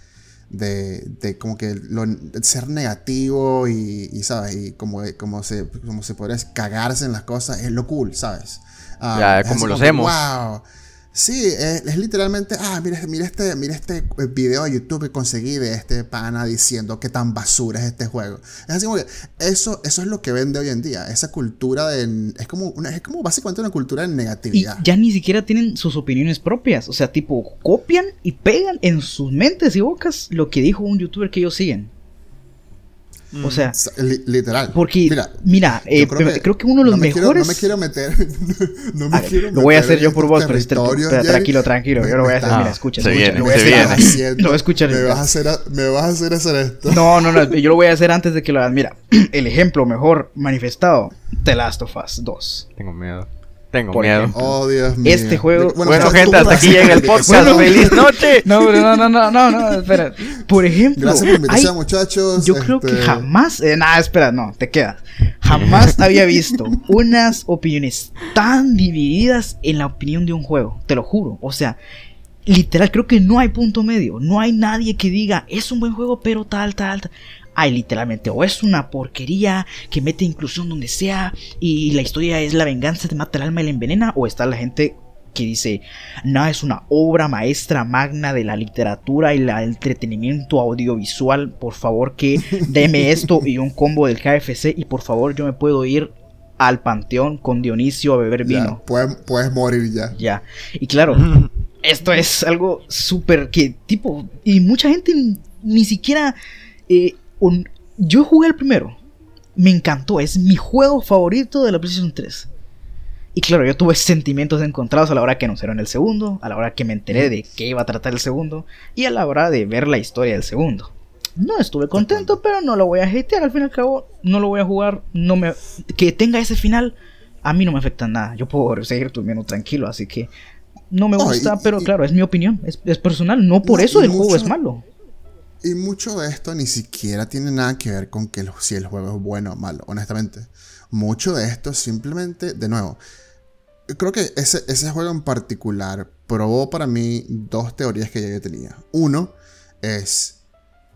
de, de como que lo- ser negativo y, y, sabes y como, como se como se podría cagarse en las cosas es lo cool sabes Ah, Ya, como lo que, hacemos. wow Sí, es, es literalmente, ah, mira, mira este, mira este video de YouTube que conseguí de este pana diciendo qué tan basura es este juego. Es así como que eso, eso es lo que vende hoy en día. Esa cultura de, es como, una, es como básicamente una cultura de Y negatividad. ya ni siquiera tienen sus opiniones propias. O sea, tipo, copian y pegan en sus mentes y bocas lo que dijo un youtuber que ellos siguen. O sea, O sea, li- literal. porque, mira, Mira, eh, creo, que, uno de los no me quiero- mejores. no me quiero meter. no me A quiero lo voy a hacer yo por estos vos, pero, este- tranquilo, tranquilo. Yo lo voy a hacer. Ah, mira, escucha, se escucha, viene, lo voy a se hacer. viene. haciendo- Lo voy a escuchar. Me vas a hacer, a- me vas a hacer hacer esto. No, no, no, yo lo voy a hacer antes de que lo hagas. Mira, el ejemplo mejor manifestado: The Last of Us 2. Tengo miedo. Tengo Por miedo. Oh, Dios mío. Este juego- Bueno, gente, hasta aquí llega el podcast. ¡Feliz noche! No, no, no, no, no, no, espera. Por ejemplo, Gracias por invitación, hay- muchachos. Yo creo que Este, jamás, eh, nada, espera, no, te quedas. Jamás había visto unas opiniones tan divididas en la opinión de un juego, te lo juro. O sea, literal, creo que no hay punto medio. No hay nadie que diga, es un buen juego, pero tal, tal, tal. Hay literalmente, o es una porquería que mete inclusión donde sea y la historia es la venganza, te mata el alma y la envenena, o está la gente que dice, no, es una obra maestra magna de la literatura y el entretenimiento audiovisual, por favor que deme esto y un combo del KFC y por favor yo me puedo ir al panteón con Dionisio a beber ya, vino. puedes, puedes morir ya. Ya. Y claro, esto es algo súper que tipo, y mucha gente ni, ni siquiera... eh, un- yo jugué el primero, me encantó, es mi juego favorito de la PlayStation 3. Y claro, yo tuve sentimientos encontrados a la hora que anunciaron el segundo, a la hora que me enteré de qué iba a tratar el segundo, y a la hora de ver la historia del segundo. No estuve contento, pero no lo voy a hatear, al fin y al cabo, no lo voy a jugar, no me... Que tenga ese final, a mí no me afecta nada, yo puedo seguir durmiendo tranquilo, así que... No me No, gusta, y- pero y- claro, es mi opinión, es, es personal, no por No, eso el juego es malo. Y mucho de esto ni siquiera tiene nada que ver con que el- si el juego es bueno o malo, honestamente. Mucho de esto simplemente, de nuevo, creo que ese, ese juego en particular probó para mí dos teorías que ya yo tenía. Uno es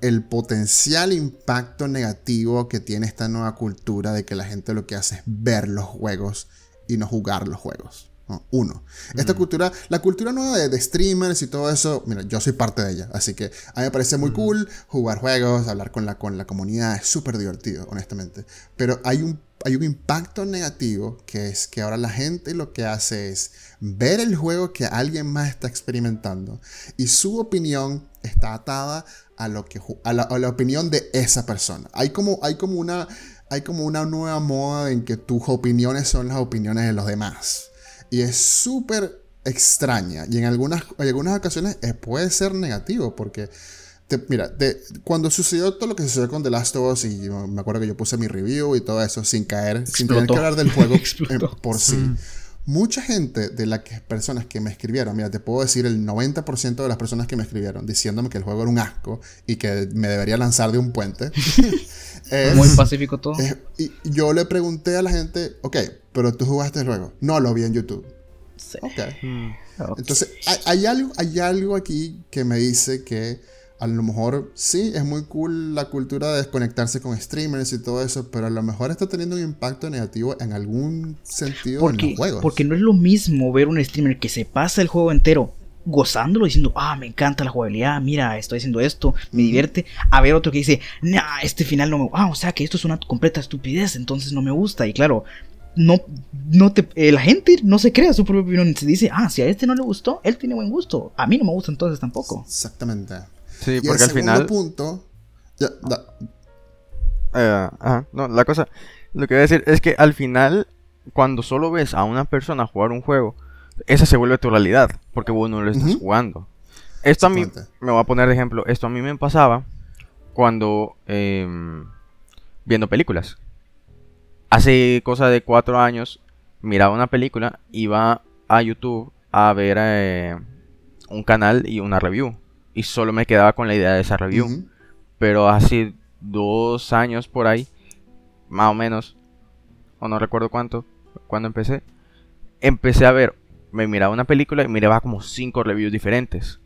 el potencial impacto negativo que tiene esta nueva cultura de que la gente lo que hace es ver los juegos y no jugar los juegos. ¿No? Uno. Esta cultura, la cultura nueva de, de streamers y todo eso, mira, yo soy parte de ella, así que a mí me parece muy cool jugar juegos, hablar con la, con la comunidad, es súper divertido, honestamente. Pero hay un, hay un impacto negativo que es que ahora la gente lo que hace es ver el juego que alguien más está experimentando y su opinión está atada a, lo que, a, la, a la opinión de esa persona. Hay como, hay como una... Hay como una nueva moda en que tus opiniones son las opiniones de los demás. Y es súper extraña y en algunas, en algunas ocasiones eh, puede ser negativo porque mira, cuando sucedió todo lo que sucedió con The Last of Us, y me acuerdo que yo puse mi review y todo eso sin caer, sin tener que hablar del juego por sí. Mm. Mucha gente de las personas que me escribieron, mira, te puedo decir el 90% de las personas que me escribieron diciéndome que el juego era un asco y que me debería lanzar de un puente. Muy pacífico todo. y yo le pregunté a la gente, ok, pero tú jugaste el juego. No, lo vi en YouTube. Sí. Ok. Mm. Entonces, hay, algo, hay algo aquí que me dice que a lo mejor sí, es muy cool la cultura de desconectarse con streamers y todo eso, pero a lo mejor está teniendo un impacto negativo en algún sentido porque, en los juegos. Porque no es lo mismo ver un streamer que se pasa el juego entero gozándolo, diciendo, ah, me encanta la jugabilidad, mira, estoy haciendo esto, me divierte, a ver otro que dice, nah, este final no me ah, o sea que esto es una completa estupidez, entonces no me gusta, y claro, no, no te, eh, la gente no se crea su propia opinión, se dice, ah, si a este no le gustó, él tiene buen gusto, a mí no me gusta entonces tampoco. Exactamente. Sí, porque al final. punto. Ya, eh, ajá, no, la cosa. Lo que voy a decir es que al final, cuando solo ves a una persona jugar un juego, esa se vuelve tu realidad, porque vos no lo estás jugando. Esto a mí, me voy a poner de ejemplo, esto a mí me pasaba cuando em, viendo películas. Hace cosa de cuatro años, miraba una película, iba a YouTube a ver eh, un canal y una review y solo me quedaba con la idea de esa review. Pero hace dos años por ahí, más o menos, o no recuerdo cuánto, cuando empecé, empecé a ver, me miraba una película y miraba como cinco reviews diferentes.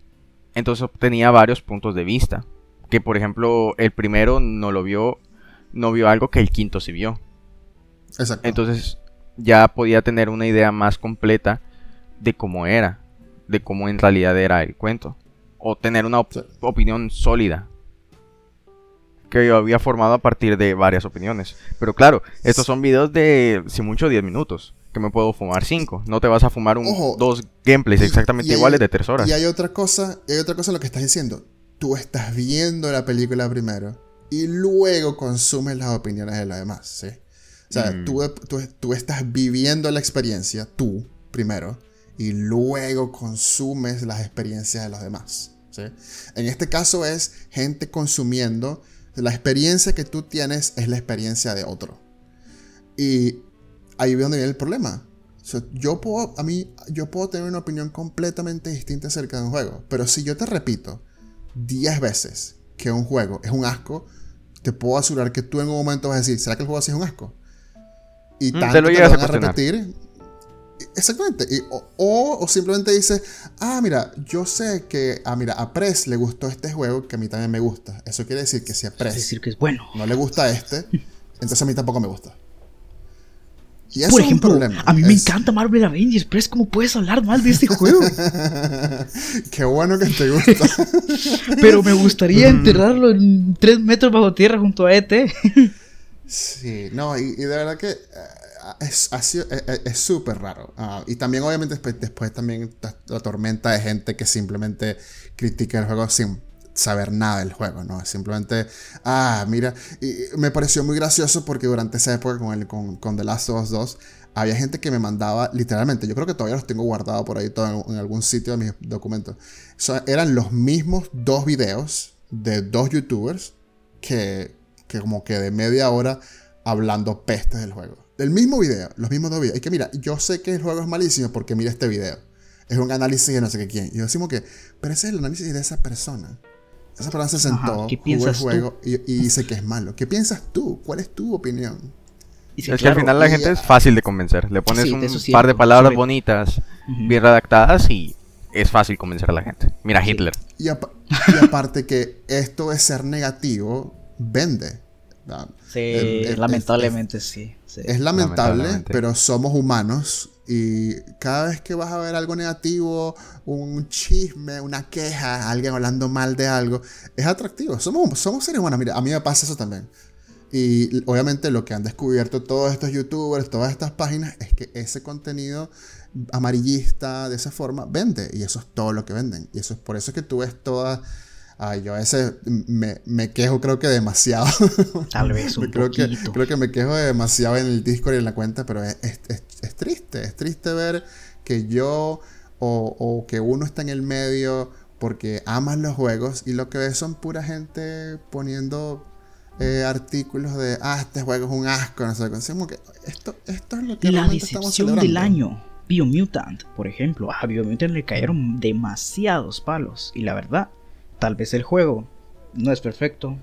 Entonces obtenía varios puntos de vista. Que por ejemplo, el primero no lo vio, no vio algo que el quinto sí vio. Exacto. Entonces ya podía tener una idea más completa de cómo era, de cómo en realidad era el cuento o tener una opinión sólida que yo había formado a partir de varias opiniones. Pero claro, estos son videos de, si mucho, 10 minutos. Que me puedo fumar 5. No te vas a fumar un, dos gameplays exactamente iguales de 3 horas. Y hay otra cosa, hay otra cosa en lo que estás diciendo. Tú estás viendo la película primero y luego consumes las opiniones de los demás, ¿sí? O sea, mm. tú, tú estás viviendo la experiencia, tú, primero, y luego consumes las experiencias de los demás. En este caso es gente consumiendo, la experiencia que tú tienes es la experiencia de otro. Y ahí veo donde viene el problema. yo, puedo, a mí, yo puedo tener una opinión completamente distinta acerca de un juego, pero si yo te repito 10 veces que un juego es un asco, te puedo asegurar que tú en un momento vas a decir, ¿será que el juego así es un asco? Y mm, tanto te lo te van a repetir Exactamente. o, simplemente dice, ah, mira, yo sé que ah, mira, a Press le gustó este juego que a mí también me gusta. Eso quiere decir que si a Press decir que es bueno. no le gusta este, entonces a mí tampoco me gusta. Y Por ejemplo, es un a mí me encanta Marvel Avengers, Press, ¿cómo puedes hablar mal de este juego? Qué bueno que te gusta. Pero me gustaría enterrarlo en tres metros bajo tierra junto a ET. sí, no, y, de verdad que... Eh, es súper es, raro. Ah, y también, obviamente, después, también la, tormenta de gente que simplemente critica el juego sin saber nada del juego, ¿no? Simplemente, ah, mira, y me pareció muy gracioso porque durante esa época con, el, con, con The Last of Us 2, había gente que me mandaba, literalmente, yo creo que todavía los tengo guardados por ahí todo en, algún sitio de mis documentos. eran los mismos dos videos de dos youtubers que, que como que de media hora hablando pestes del juego. El mismo video, los mismos dos videos. Y que mira, yo sé que el juego es malísimo porque mira este video. Es un análisis de no sé qué quién. Y decimos que, pero ese es el análisis de esa persona. Esa persona se sentó, jugó el juego y, dice que es malo. ¿Qué piensas tú? ¿Cuál es tu opinión? es que al final la gente es fácil de convencer. Le pones un par de palabras bonitas, bien redactadas y es fácil convencer a la gente. Mira Hitler. Y, y aparte que esto de ser negativo vende. Sí, lamentablemente sí, Es lamentable, pero somos humanos y cada vez que vas a ver algo negativo, un chisme, una queja, alguien hablando mal de algo, es atractivo. Somos, somos seres humanos. Mira, a mí me pasa eso también. Y obviamente lo que han descubierto todos estos youtubers, todas estas páginas, es que ese contenido amarillista de esa forma vende. Y eso es todo lo que venden. Y eso es por eso que tú ves todas Ay, yo a veces me, me quejo creo que demasiado. Tal vez un creo poquito. Que, creo que me quejo demasiado en el Discord y en la cuenta, pero es, es, es, triste. Es triste ver que yo o, o que uno está en el medio porque aman los juegos y lo que ves son pura gente poniendo eh, artículos de, ah, este juego es un asco, no sé, como que esto, esto es lo que La realmente estamos del año. Biomutant, por ejemplo. A Biomutant le cayeron demasiados palos. Y la verdad, tal vez el juego no es perfecto.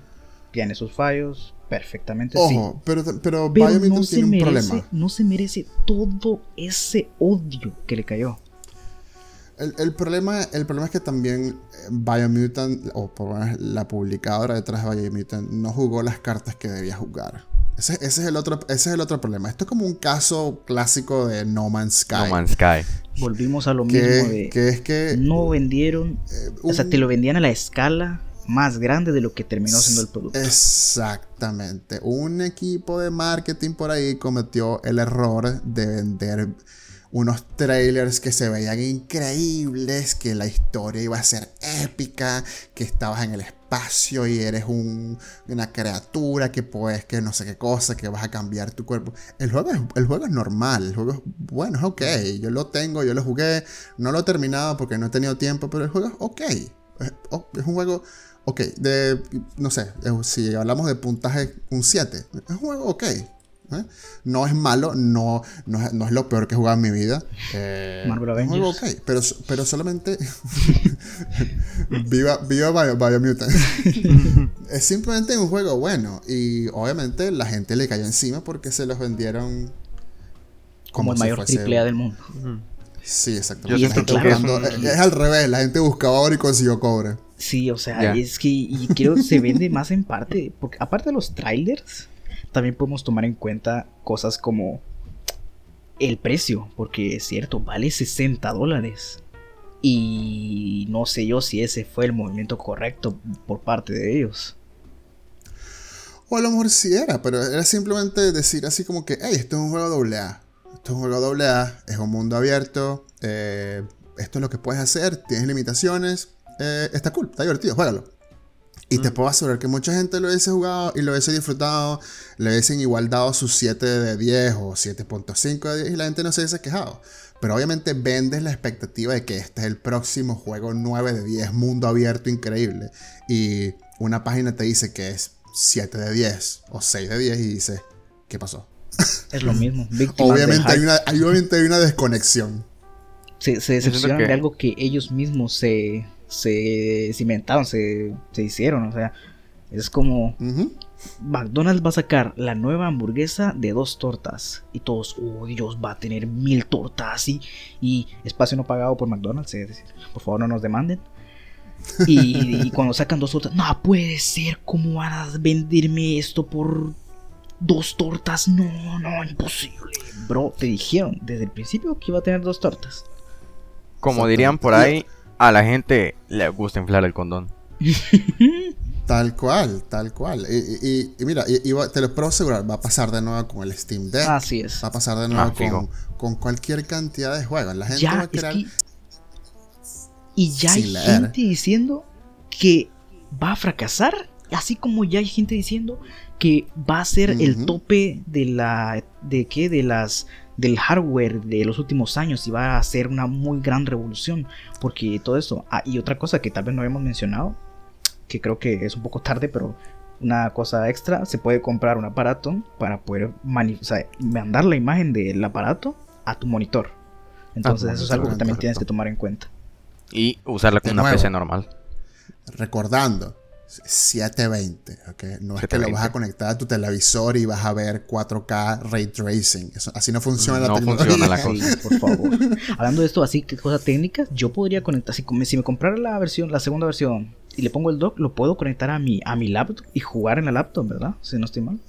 Tiene sus fallos. Perfectamente sí. Ojo, pero, pero, Pero Biomutant no se, tiene un merece, problema. no se merece todo ese odio que le cayó. El, el problema, el problema es que también eh, Biomutant, o por lo menos la publicadora detrás de Biomutant, no jugó las cartas que debía jugar. Ese, ese es el otro, ese es el otro problema. Esto es como un caso clásico de No Man's Sky. No Man's Sky. Volvimos a lo que, mismo de... que es que no vendieron... eh, O sea, te lo vendían a la escala más grande de lo que terminó siendo el producto. Exactamente. Un equipo de marketing por ahí cometió el error de vender unos trailers que se veían increíbles, que la historia iba a ser épica, que estabas en el espacio y eres un- una criatura que puedes, que no sé qué cosa, que vas a cambiar tu cuerpo. El juego, es, el juego es normal, el juego es bueno, es ok. Yo lo tengo, yo lo jugué, no lo he terminado porque no he tenido tiempo, pero el juego es ok. Es, es un juego Ok, de, no sé, eh, si hablamos de puntaje, un 7. Es un juego ok. ¿Eh? No es malo, no, no, es, no es lo peor que he jugado en mi vida. Eh, Marvel Avengers. ok, pero, pero solamente... viva viva Bio- Biomutant. es simplemente un juego bueno. Y obviamente la gente le cayó encima porque se los vendieron... como el si mayor fuese- triple A del mundo. Sí, Yo exactamente. siento La gente que es buscando- un- es al revés, la gente buscaba oro y consiguió cobre. Sí, o sea, es que y creo que se vende más en parte, porque aparte de los trailers, también podemos tomar en cuenta cosas como el precio, porque es cierto, vale 60 dólares. Y no sé yo si ese fue el movimiento correcto por parte de ellos. O a lo mejor sí era, pero era simplemente decir así como que, hey, esto es un juego AA. Esto es un juego AA, es un mundo abierto, eh, esto es lo que puedes hacer, tienes limitaciones, eh, está cool, está divertido, juégalo. Y te puedo asegurar que mucha gente lo hubiese jugado y lo hubiese disfrutado, le hubiesen igual dado sus 7 de 10 o 7.5 de 10 y la gente no se hubiese quejado. Pero obviamente vendes la expectativa de que este es el próximo juego 9 de 10, mundo abierto increíble. Y una página te dice que es 7 de 10 o 6 de 10 y dices, ¿qué pasó? Es lo mismo. Obviamente hay, una, hay- obviamente hay una desconexión. se, se decepcionan de algo que ellos mismos se, se cimentaron, se, se hicieron. O sea, es como. McDonald's va a sacar la nueva hamburguesa de dos tortas. Y todos, oh Dios, va a tener mil tortas y, y espacio no pagado por McDonald's. es decir, por favor, no nos demanden. Y, y cuando sacan dos tortas, no puede ser, ¿cómo van a venderme esto por dos tortas? No, no, imposible. Bro, te dijeron desde el principio que iba a tener dos tortas. Como dirían por ahí, a la gente le gusta inflar el condón. Tal cual, tal cual. Y, y- y- y mira, y- te lo puedo asegurar, va a pasar de nuevo con el Steam Deck. Así es. Va a pasar de nuevo Ah, con, con cualquier cantidad de juegos. La gente va a es crear. que- Y ya hay leer. gente diciendo que va a fracasar, así como ya hay gente diciendo que va a ser el tope de la de qué de las del hardware de los últimos años y va a ser una muy gran revolución porque todo eso ah, y otra cosa que tal vez no habíamos mencionado que creo que es un poco tarde pero una cosa extra se puede comprar un aparato para poder o sea, mandar la imagen del aparato a tu monitor entonces eso es algo que también correcto. tienes que tomar en cuenta Y usarla con una nuevo. PC normal. Recordando, 720, ¿ok? No es que lo 720. vas a conectar a tu televisor y vas a ver 4K ray tracing. Eso- así no funciona la No tecnología. funciona la Sí, cosa. por favor. Hablando de esto, así que cosas técnicas, yo podría conectar, si, si me comprara la versión, la segunda versión, y le pongo el dock, lo puedo conectar a mi, a mi laptop y jugar en la laptop, ¿verdad? Si no estoy mal.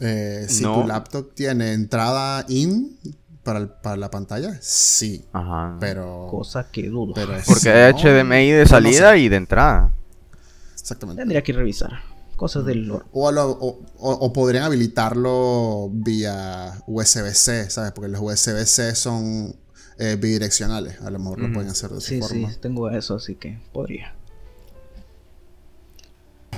Eh, si No. tu laptop tiene entrada in para, el- para la pantalla, sí. Ajá. Pero. Cosa que dudo. pero Porque hay no, HDMI de no salida sé. y de entrada. Exactamente. Tendría que revisar. Cosas del lore. O, lo- o- o- o podrían habilitarlo vía USB-C, ¿sabes? Porque los USB-C son eh, bidireccionales. A lo mejor lo pueden hacer de esa Sí, sí, forma. tengo eso, así que podría.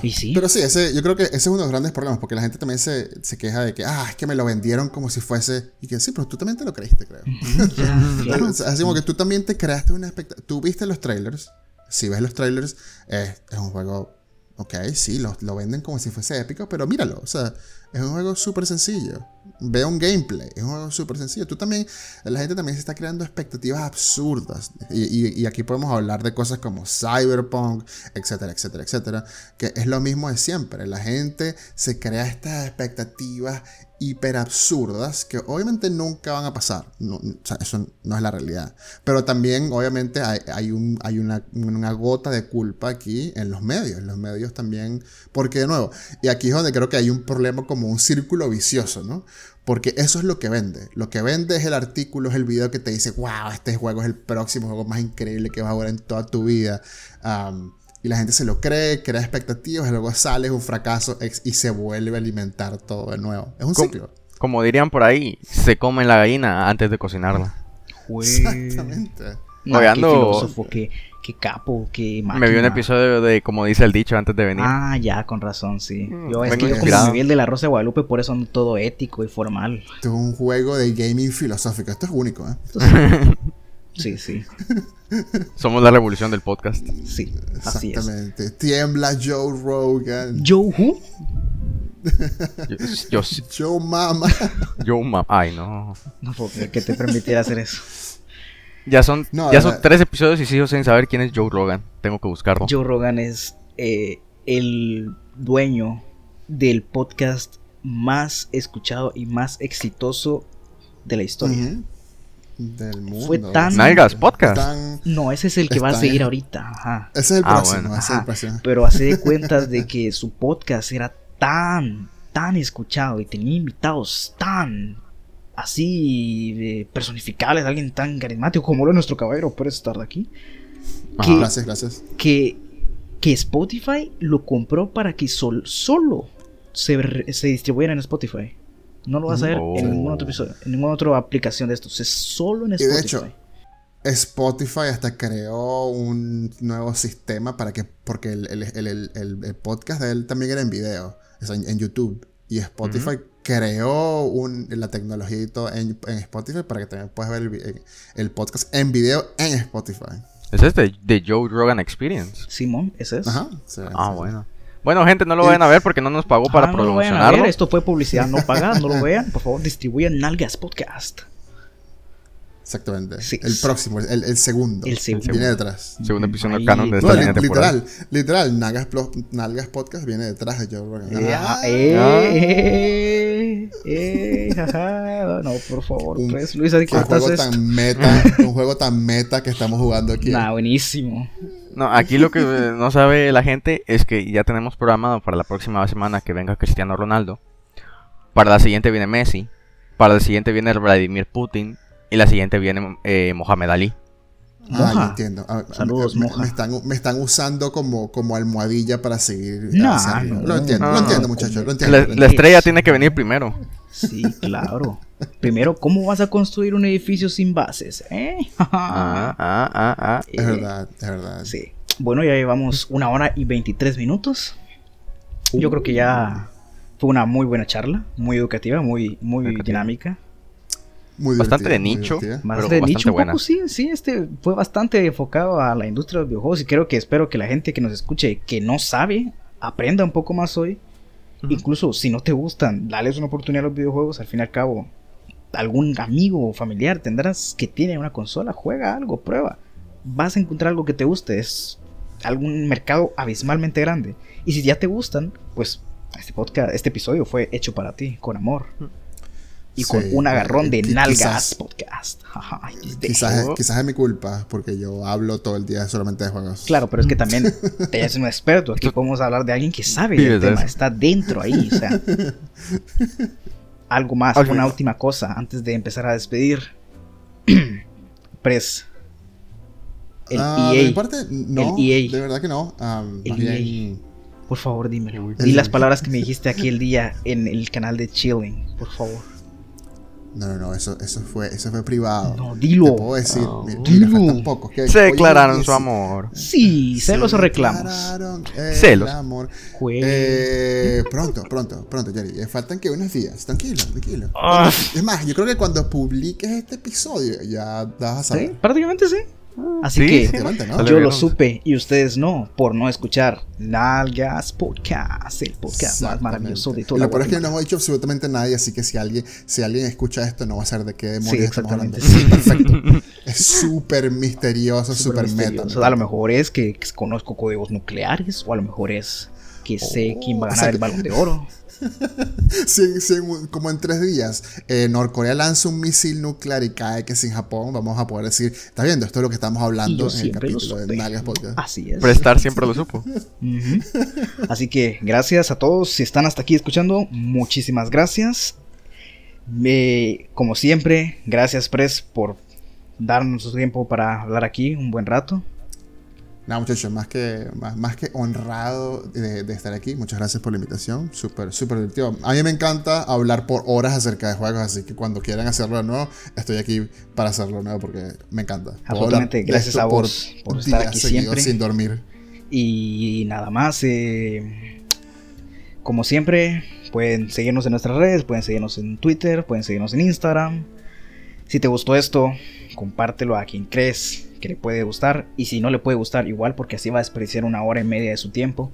Y sí. Pero sí, ese, yo creo que ese es uno de los grandes problemas, porque la gente también se, se queja de que, ah, es que me lo vendieron como si fuese. Y que sí, pero tú también te lo creíste, creo. Claro. Así como que tú también te creaste una expectativa. Tú viste los trailers. Si ves los trailers, eh, es un juego. Ok, sí, lo, lo venden como si fuese épico, pero míralo. O sea, es un juego súper sencillo. Ve un gameplay. Es un juego súper sencillo. Tú también. La gente también se está creando expectativas absurdas. Y, y- y aquí podemos hablar de cosas como Cyberpunk, etcétera, etcétera, etcétera. Que es lo mismo de siempre. La gente se crea estas expectativas hiper absurdas que obviamente nunca van a pasar. No, o sea, eso no es la realidad. Pero también, obviamente, hay, hay un, hay una, una gota de culpa aquí en los medios. Los medios también. Porque, de nuevo, y aquí es donde creo que hay un problema como un círculo vicioso, ¿no? Porque eso es lo que vende. Lo que vende es el artículo, es el video que te dice, wow, este juego es el próximo juego más increíble que vas a ver en toda tu vida. Am, y la gente se lo cree, crea expectativas, y luego sale, es un fracaso ex- y se vuelve a alimentar todo de nuevo. Es un ¿Cómo? ciclo. Como dirían por ahí, se come la gallina antes de cocinarla. Exactamente. No, qué filósofo, qué, qué capo, qué máquina. Me vi un episodio de, como dice el dicho, antes de venir. Ah, ya, con razón, sí. Mm, Yo, es que yo como inspirado. me vi el de la Rosa de Guadalupe, por eso ando todo ético y formal. Esto es un juego de gaming filosófico. Esto es único, ¿eh? Sí, sí, Somos la revolución del podcast. sí, así es. Exactamente. Tiembla Joe Rogan. Joe Who? Yo, yo, Joe Mama. yo, ma- ay no. No puedo creer que te permitiera hacer eso. Ya son, No, ya son tres episodios y sigo sin saber quién es Joe Rogan. Tengo que buscarlo. Joe Rogan es eh, el dueño del podcast más escuchado y más exitoso de la historia. Ujú. Del mundo. Fue tan- Nalgas Podcast. Tan- No, ese es el que va a seguir ahorita. Ajá. Ese es el Ah, próximo. bueno. ese es Ajá. el próximo. Pero hace de cuentas de que su podcast era tan, tan escuchado y tenía invitados tan así eh, personificables, alguien tan carismático como lo de nuestro caballero puede estar de aquí, Ajá. que- Gracias, gracias. que, que Spotify lo compró para que sol- solo se, re- se distribuyera en Spotify. No lo vas a ver Oh. en ningún otro episodio, en ninguna otra aplicación de estos. Es solo en de Spotify. hecho, Spotify hasta creó un nuevo sistema para que, porque el, el- el- el- el- el podcast de él también era en video, o sea, en, en YouTube. Y Spotify creó un, la tecnología y todo en, en Spotify para que también puedas ver el, el podcast en video en Spotify. Es este, de Joe Rogan Experience. Simón, ese es. Ajá. sí, Ah, sí. bueno. Bueno, gente, no lo vayan a ver porque no nos pagó para Ah, promocionarlo. Esto fue publicidad no pagada, no lo vean. Por favor, distribuyan Nalgas Podcast. Exactamente. Sí. El próximo, el, el segundo. El segundo. Viene detrás. Segundo episodio Ahí- canon de esta No, línea li- temporal. literal, literal, Nalgas, Nalgas Podcast viene detrás de Joe Rogan. Eh, Ah, ajá, eh, eh. No, por favor, Un- pues, Luis, ¿qué un juego esto? tan meta, un juego tan meta que estamos jugando aquí. Nah, buenísimo. No, aquí lo que eh, no sabe la gente es que ya tenemos programado para la próxima semana que venga Cristiano Ronaldo. Para la siguiente viene Messi. Para la siguiente viene Vladimir Putin. Y la siguiente viene eh, Mohamed Ali. Ah, Moja. yo entiendo. Ah, Saludos, me, Moja. Me están, me están usando como, como almohadilla para seguir. Nah, no. lo entiendo, Ah, lo entiendo, ¿cómo? muchachos. Lo entiendo. La, lo la entiendo. estrella tiene que venir primero. Sí, claro. Primero, ¿cómo vas a construir un edificio sin bases? ¿Eh? Ah, ah, ah, ah. Eh, Es verdad, es verdad. Sí. Bueno, ya llevamos una hora y 23 minutos. Yo creo que ya fue una muy buena charla, muy educativa, muy, muy Educativa. dinámica. Muy Bastante de nicho. Más Pero de bastante nicho un buena. poco, sí, sí, este fue bastante enfocado a la industria de los videojuegos y creo que espero que la gente que nos escuche, que no sabe, aprenda un poco más hoy. Incluso si no te gustan, dales una oportunidad a los videojuegos, al fin y al cabo, algún amigo o familiar tendrás que tiene una consola, juega algo, prueba. Vas a encontrar algo que te guste, es algún mercado abismalmente grande. Y si ya te gustan, pues este podcast, este episodio fue hecho para ti, con amor. Y con un agarrón de nalgas quizás- podcast. Quizás, es- quizás es mi culpa, porque yo hablo todo el día solamente de juegos. Claro, pero es que también te eres un experto. Aquí podemos hablar de alguien que sabe del de tema, está dentro ahí. O sea, algo más, una última cosa antes de empezar a despedir. Pres. El Ah, de mi EA. parte, no. El EA. De verdad que no. Am, El EA. bien, Por favor, dímelo. Di las palabras que me dijiste aquel día en el canal de Chilling, por favor. No, no, no, eso, eso, fue, eso fue privado. No, dilo. Te puedo decir, No. mira, Dilo. pocos. que Se declararon su 10 amor. Sí, celos o se reclamos. declararon el Celos. amor. Eh, pronto, pronto, pronto, Jerry. Eh, faltan que unos días. Tranquilo, tranquilo. Ah. Es más, yo creo que cuando publiques este episodio ya vas a Sí, saber. prácticamente sí. Así Sí, que sí. Levanta, ¿no? Yo lo supe y ustedes no, por no escuchar Nalgas Podcast, el podcast más maravilloso de Y toda Lo peor es que no hemos dicho absolutamente nadie, así que si alguien, si alguien escucha esto, no va a saber de qué demonios Sí, estamos hablando. Perfecto. Es súper misterioso, súper meta. misterioso. A lo mejor es que, conozco códigos nucleares, o a lo mejor es que sé Oh, quién va a o ganar sea el balón de oro. Si, si en- como en tres días eh, Norcorea lanza un misil nuclear y cae que es en Japón, vamos a poder decir, ¿estás viendo? Esto es lo que estamos hablando en el capítulo de. Nalgas Podcast. Así es. Prestar siempre lo supo. Así que gracias a todos. Si están hasta aquí escuchando, muchísimas gracias. Me- como siempre, gracias Pres por darnos su tiempo para hablar aquí un buen rato. Nada, muchachos, más que, más, más que honrado de, de estar aquí. Muchas gracias por la invitación. Súper, súper divertido. A mí me encanta hablar por horas acerca de juegos, así que cuando quieran hacerlo de nuevo, estoy aquí para hacerlo de nuevo porque me encanta. Absolutamente, gracias a vos por estar días aquí siempre. Sin dormir. Y nada más, eh, como siempre, pueden seguirnos en nuestras redes, pueden seguirnos en Twitter, pueden seguirnos en Instagram. Si te gustó esto, compártelo a quien crees que le puede gustar. Y si no le puede gustar, igual, porque así va a desperdiciar una hora y media de su tiempo.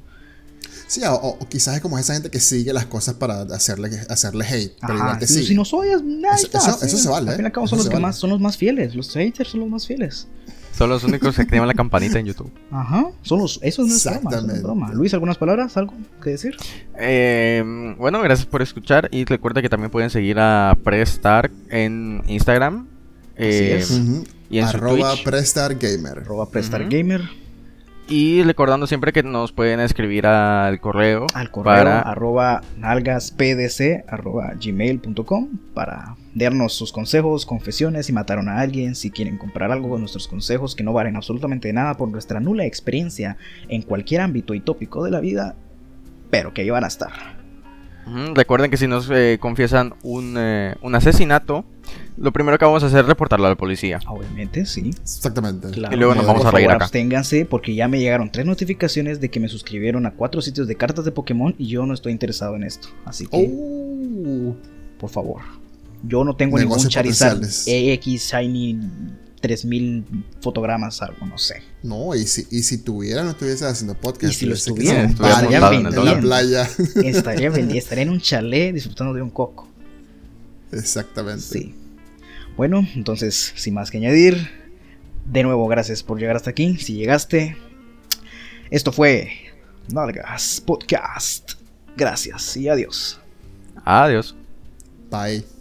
Sí, o, o quizás es como esa gente que sigue las cosas para hacerle, hacerle hate, pero igual Ajá, te si, sigue. si nos odias, nada, Eso- eso- eso se vale, Al fin y al cabo son los, que vale. más, son los más fieles. Los haters son los más fieles. Son los únicos que activan la campanita en YouTube. Ajá, son los, eso no es broma, eso no es Exactamente. broma. Luis, ¿algunas palabras? ¿Algo que decir? Eh, bueno, gracias por escuchar y recuerda que también pueden seguir a Prestar en Instagram. eh, es. Ujú. Y en Arroba. Prestar Gamer. Arroba Prestar. Gamer. Y recordando siempre que nos pueden escribir al correo. al correo Para- arroba nalgaspdc arroba gmail.com para darnos sus consejos, confesiones, si mataron a alguien, si quieren comprar algo con nuestros consejos que no valen absolutamente nada por nuestra nula experiencia en cualquier ámbito y tópico de la vida, pero que ahí van a estar. Recuerden que si nos eh, confiesan un, eh, un asesinato, lo primero que vamos a hacer es reportarlo a la policía. Obviamente, sí. Exactamente. Claro. Y luego nos vamos Por a reír favor, acá. absténganse porque ya me llegaron tres notificaciones de que me suscribieron a cuatro sitios de cartas de Pokémon y yo no estoy interesado en esto. Así que, Oh. por favor. Yo no tengo ningún Charizard. EX Shiny 3000 fotogramas, algo, no sé. No, y si, y si tuviera, no estuviese haciendo podcast. Y si lo estuviera, Bali, montado en la playa. Estaría, estaría en un chalet disfrutando de un coco. Exactamente. Sí. Bueno, entonces, sin más que añadir, de nuevo, gracias por llegar hasta aquí. Si llegaste, esto fue Nalgas Podcast. Gracias y adiós. Adiós. Bye.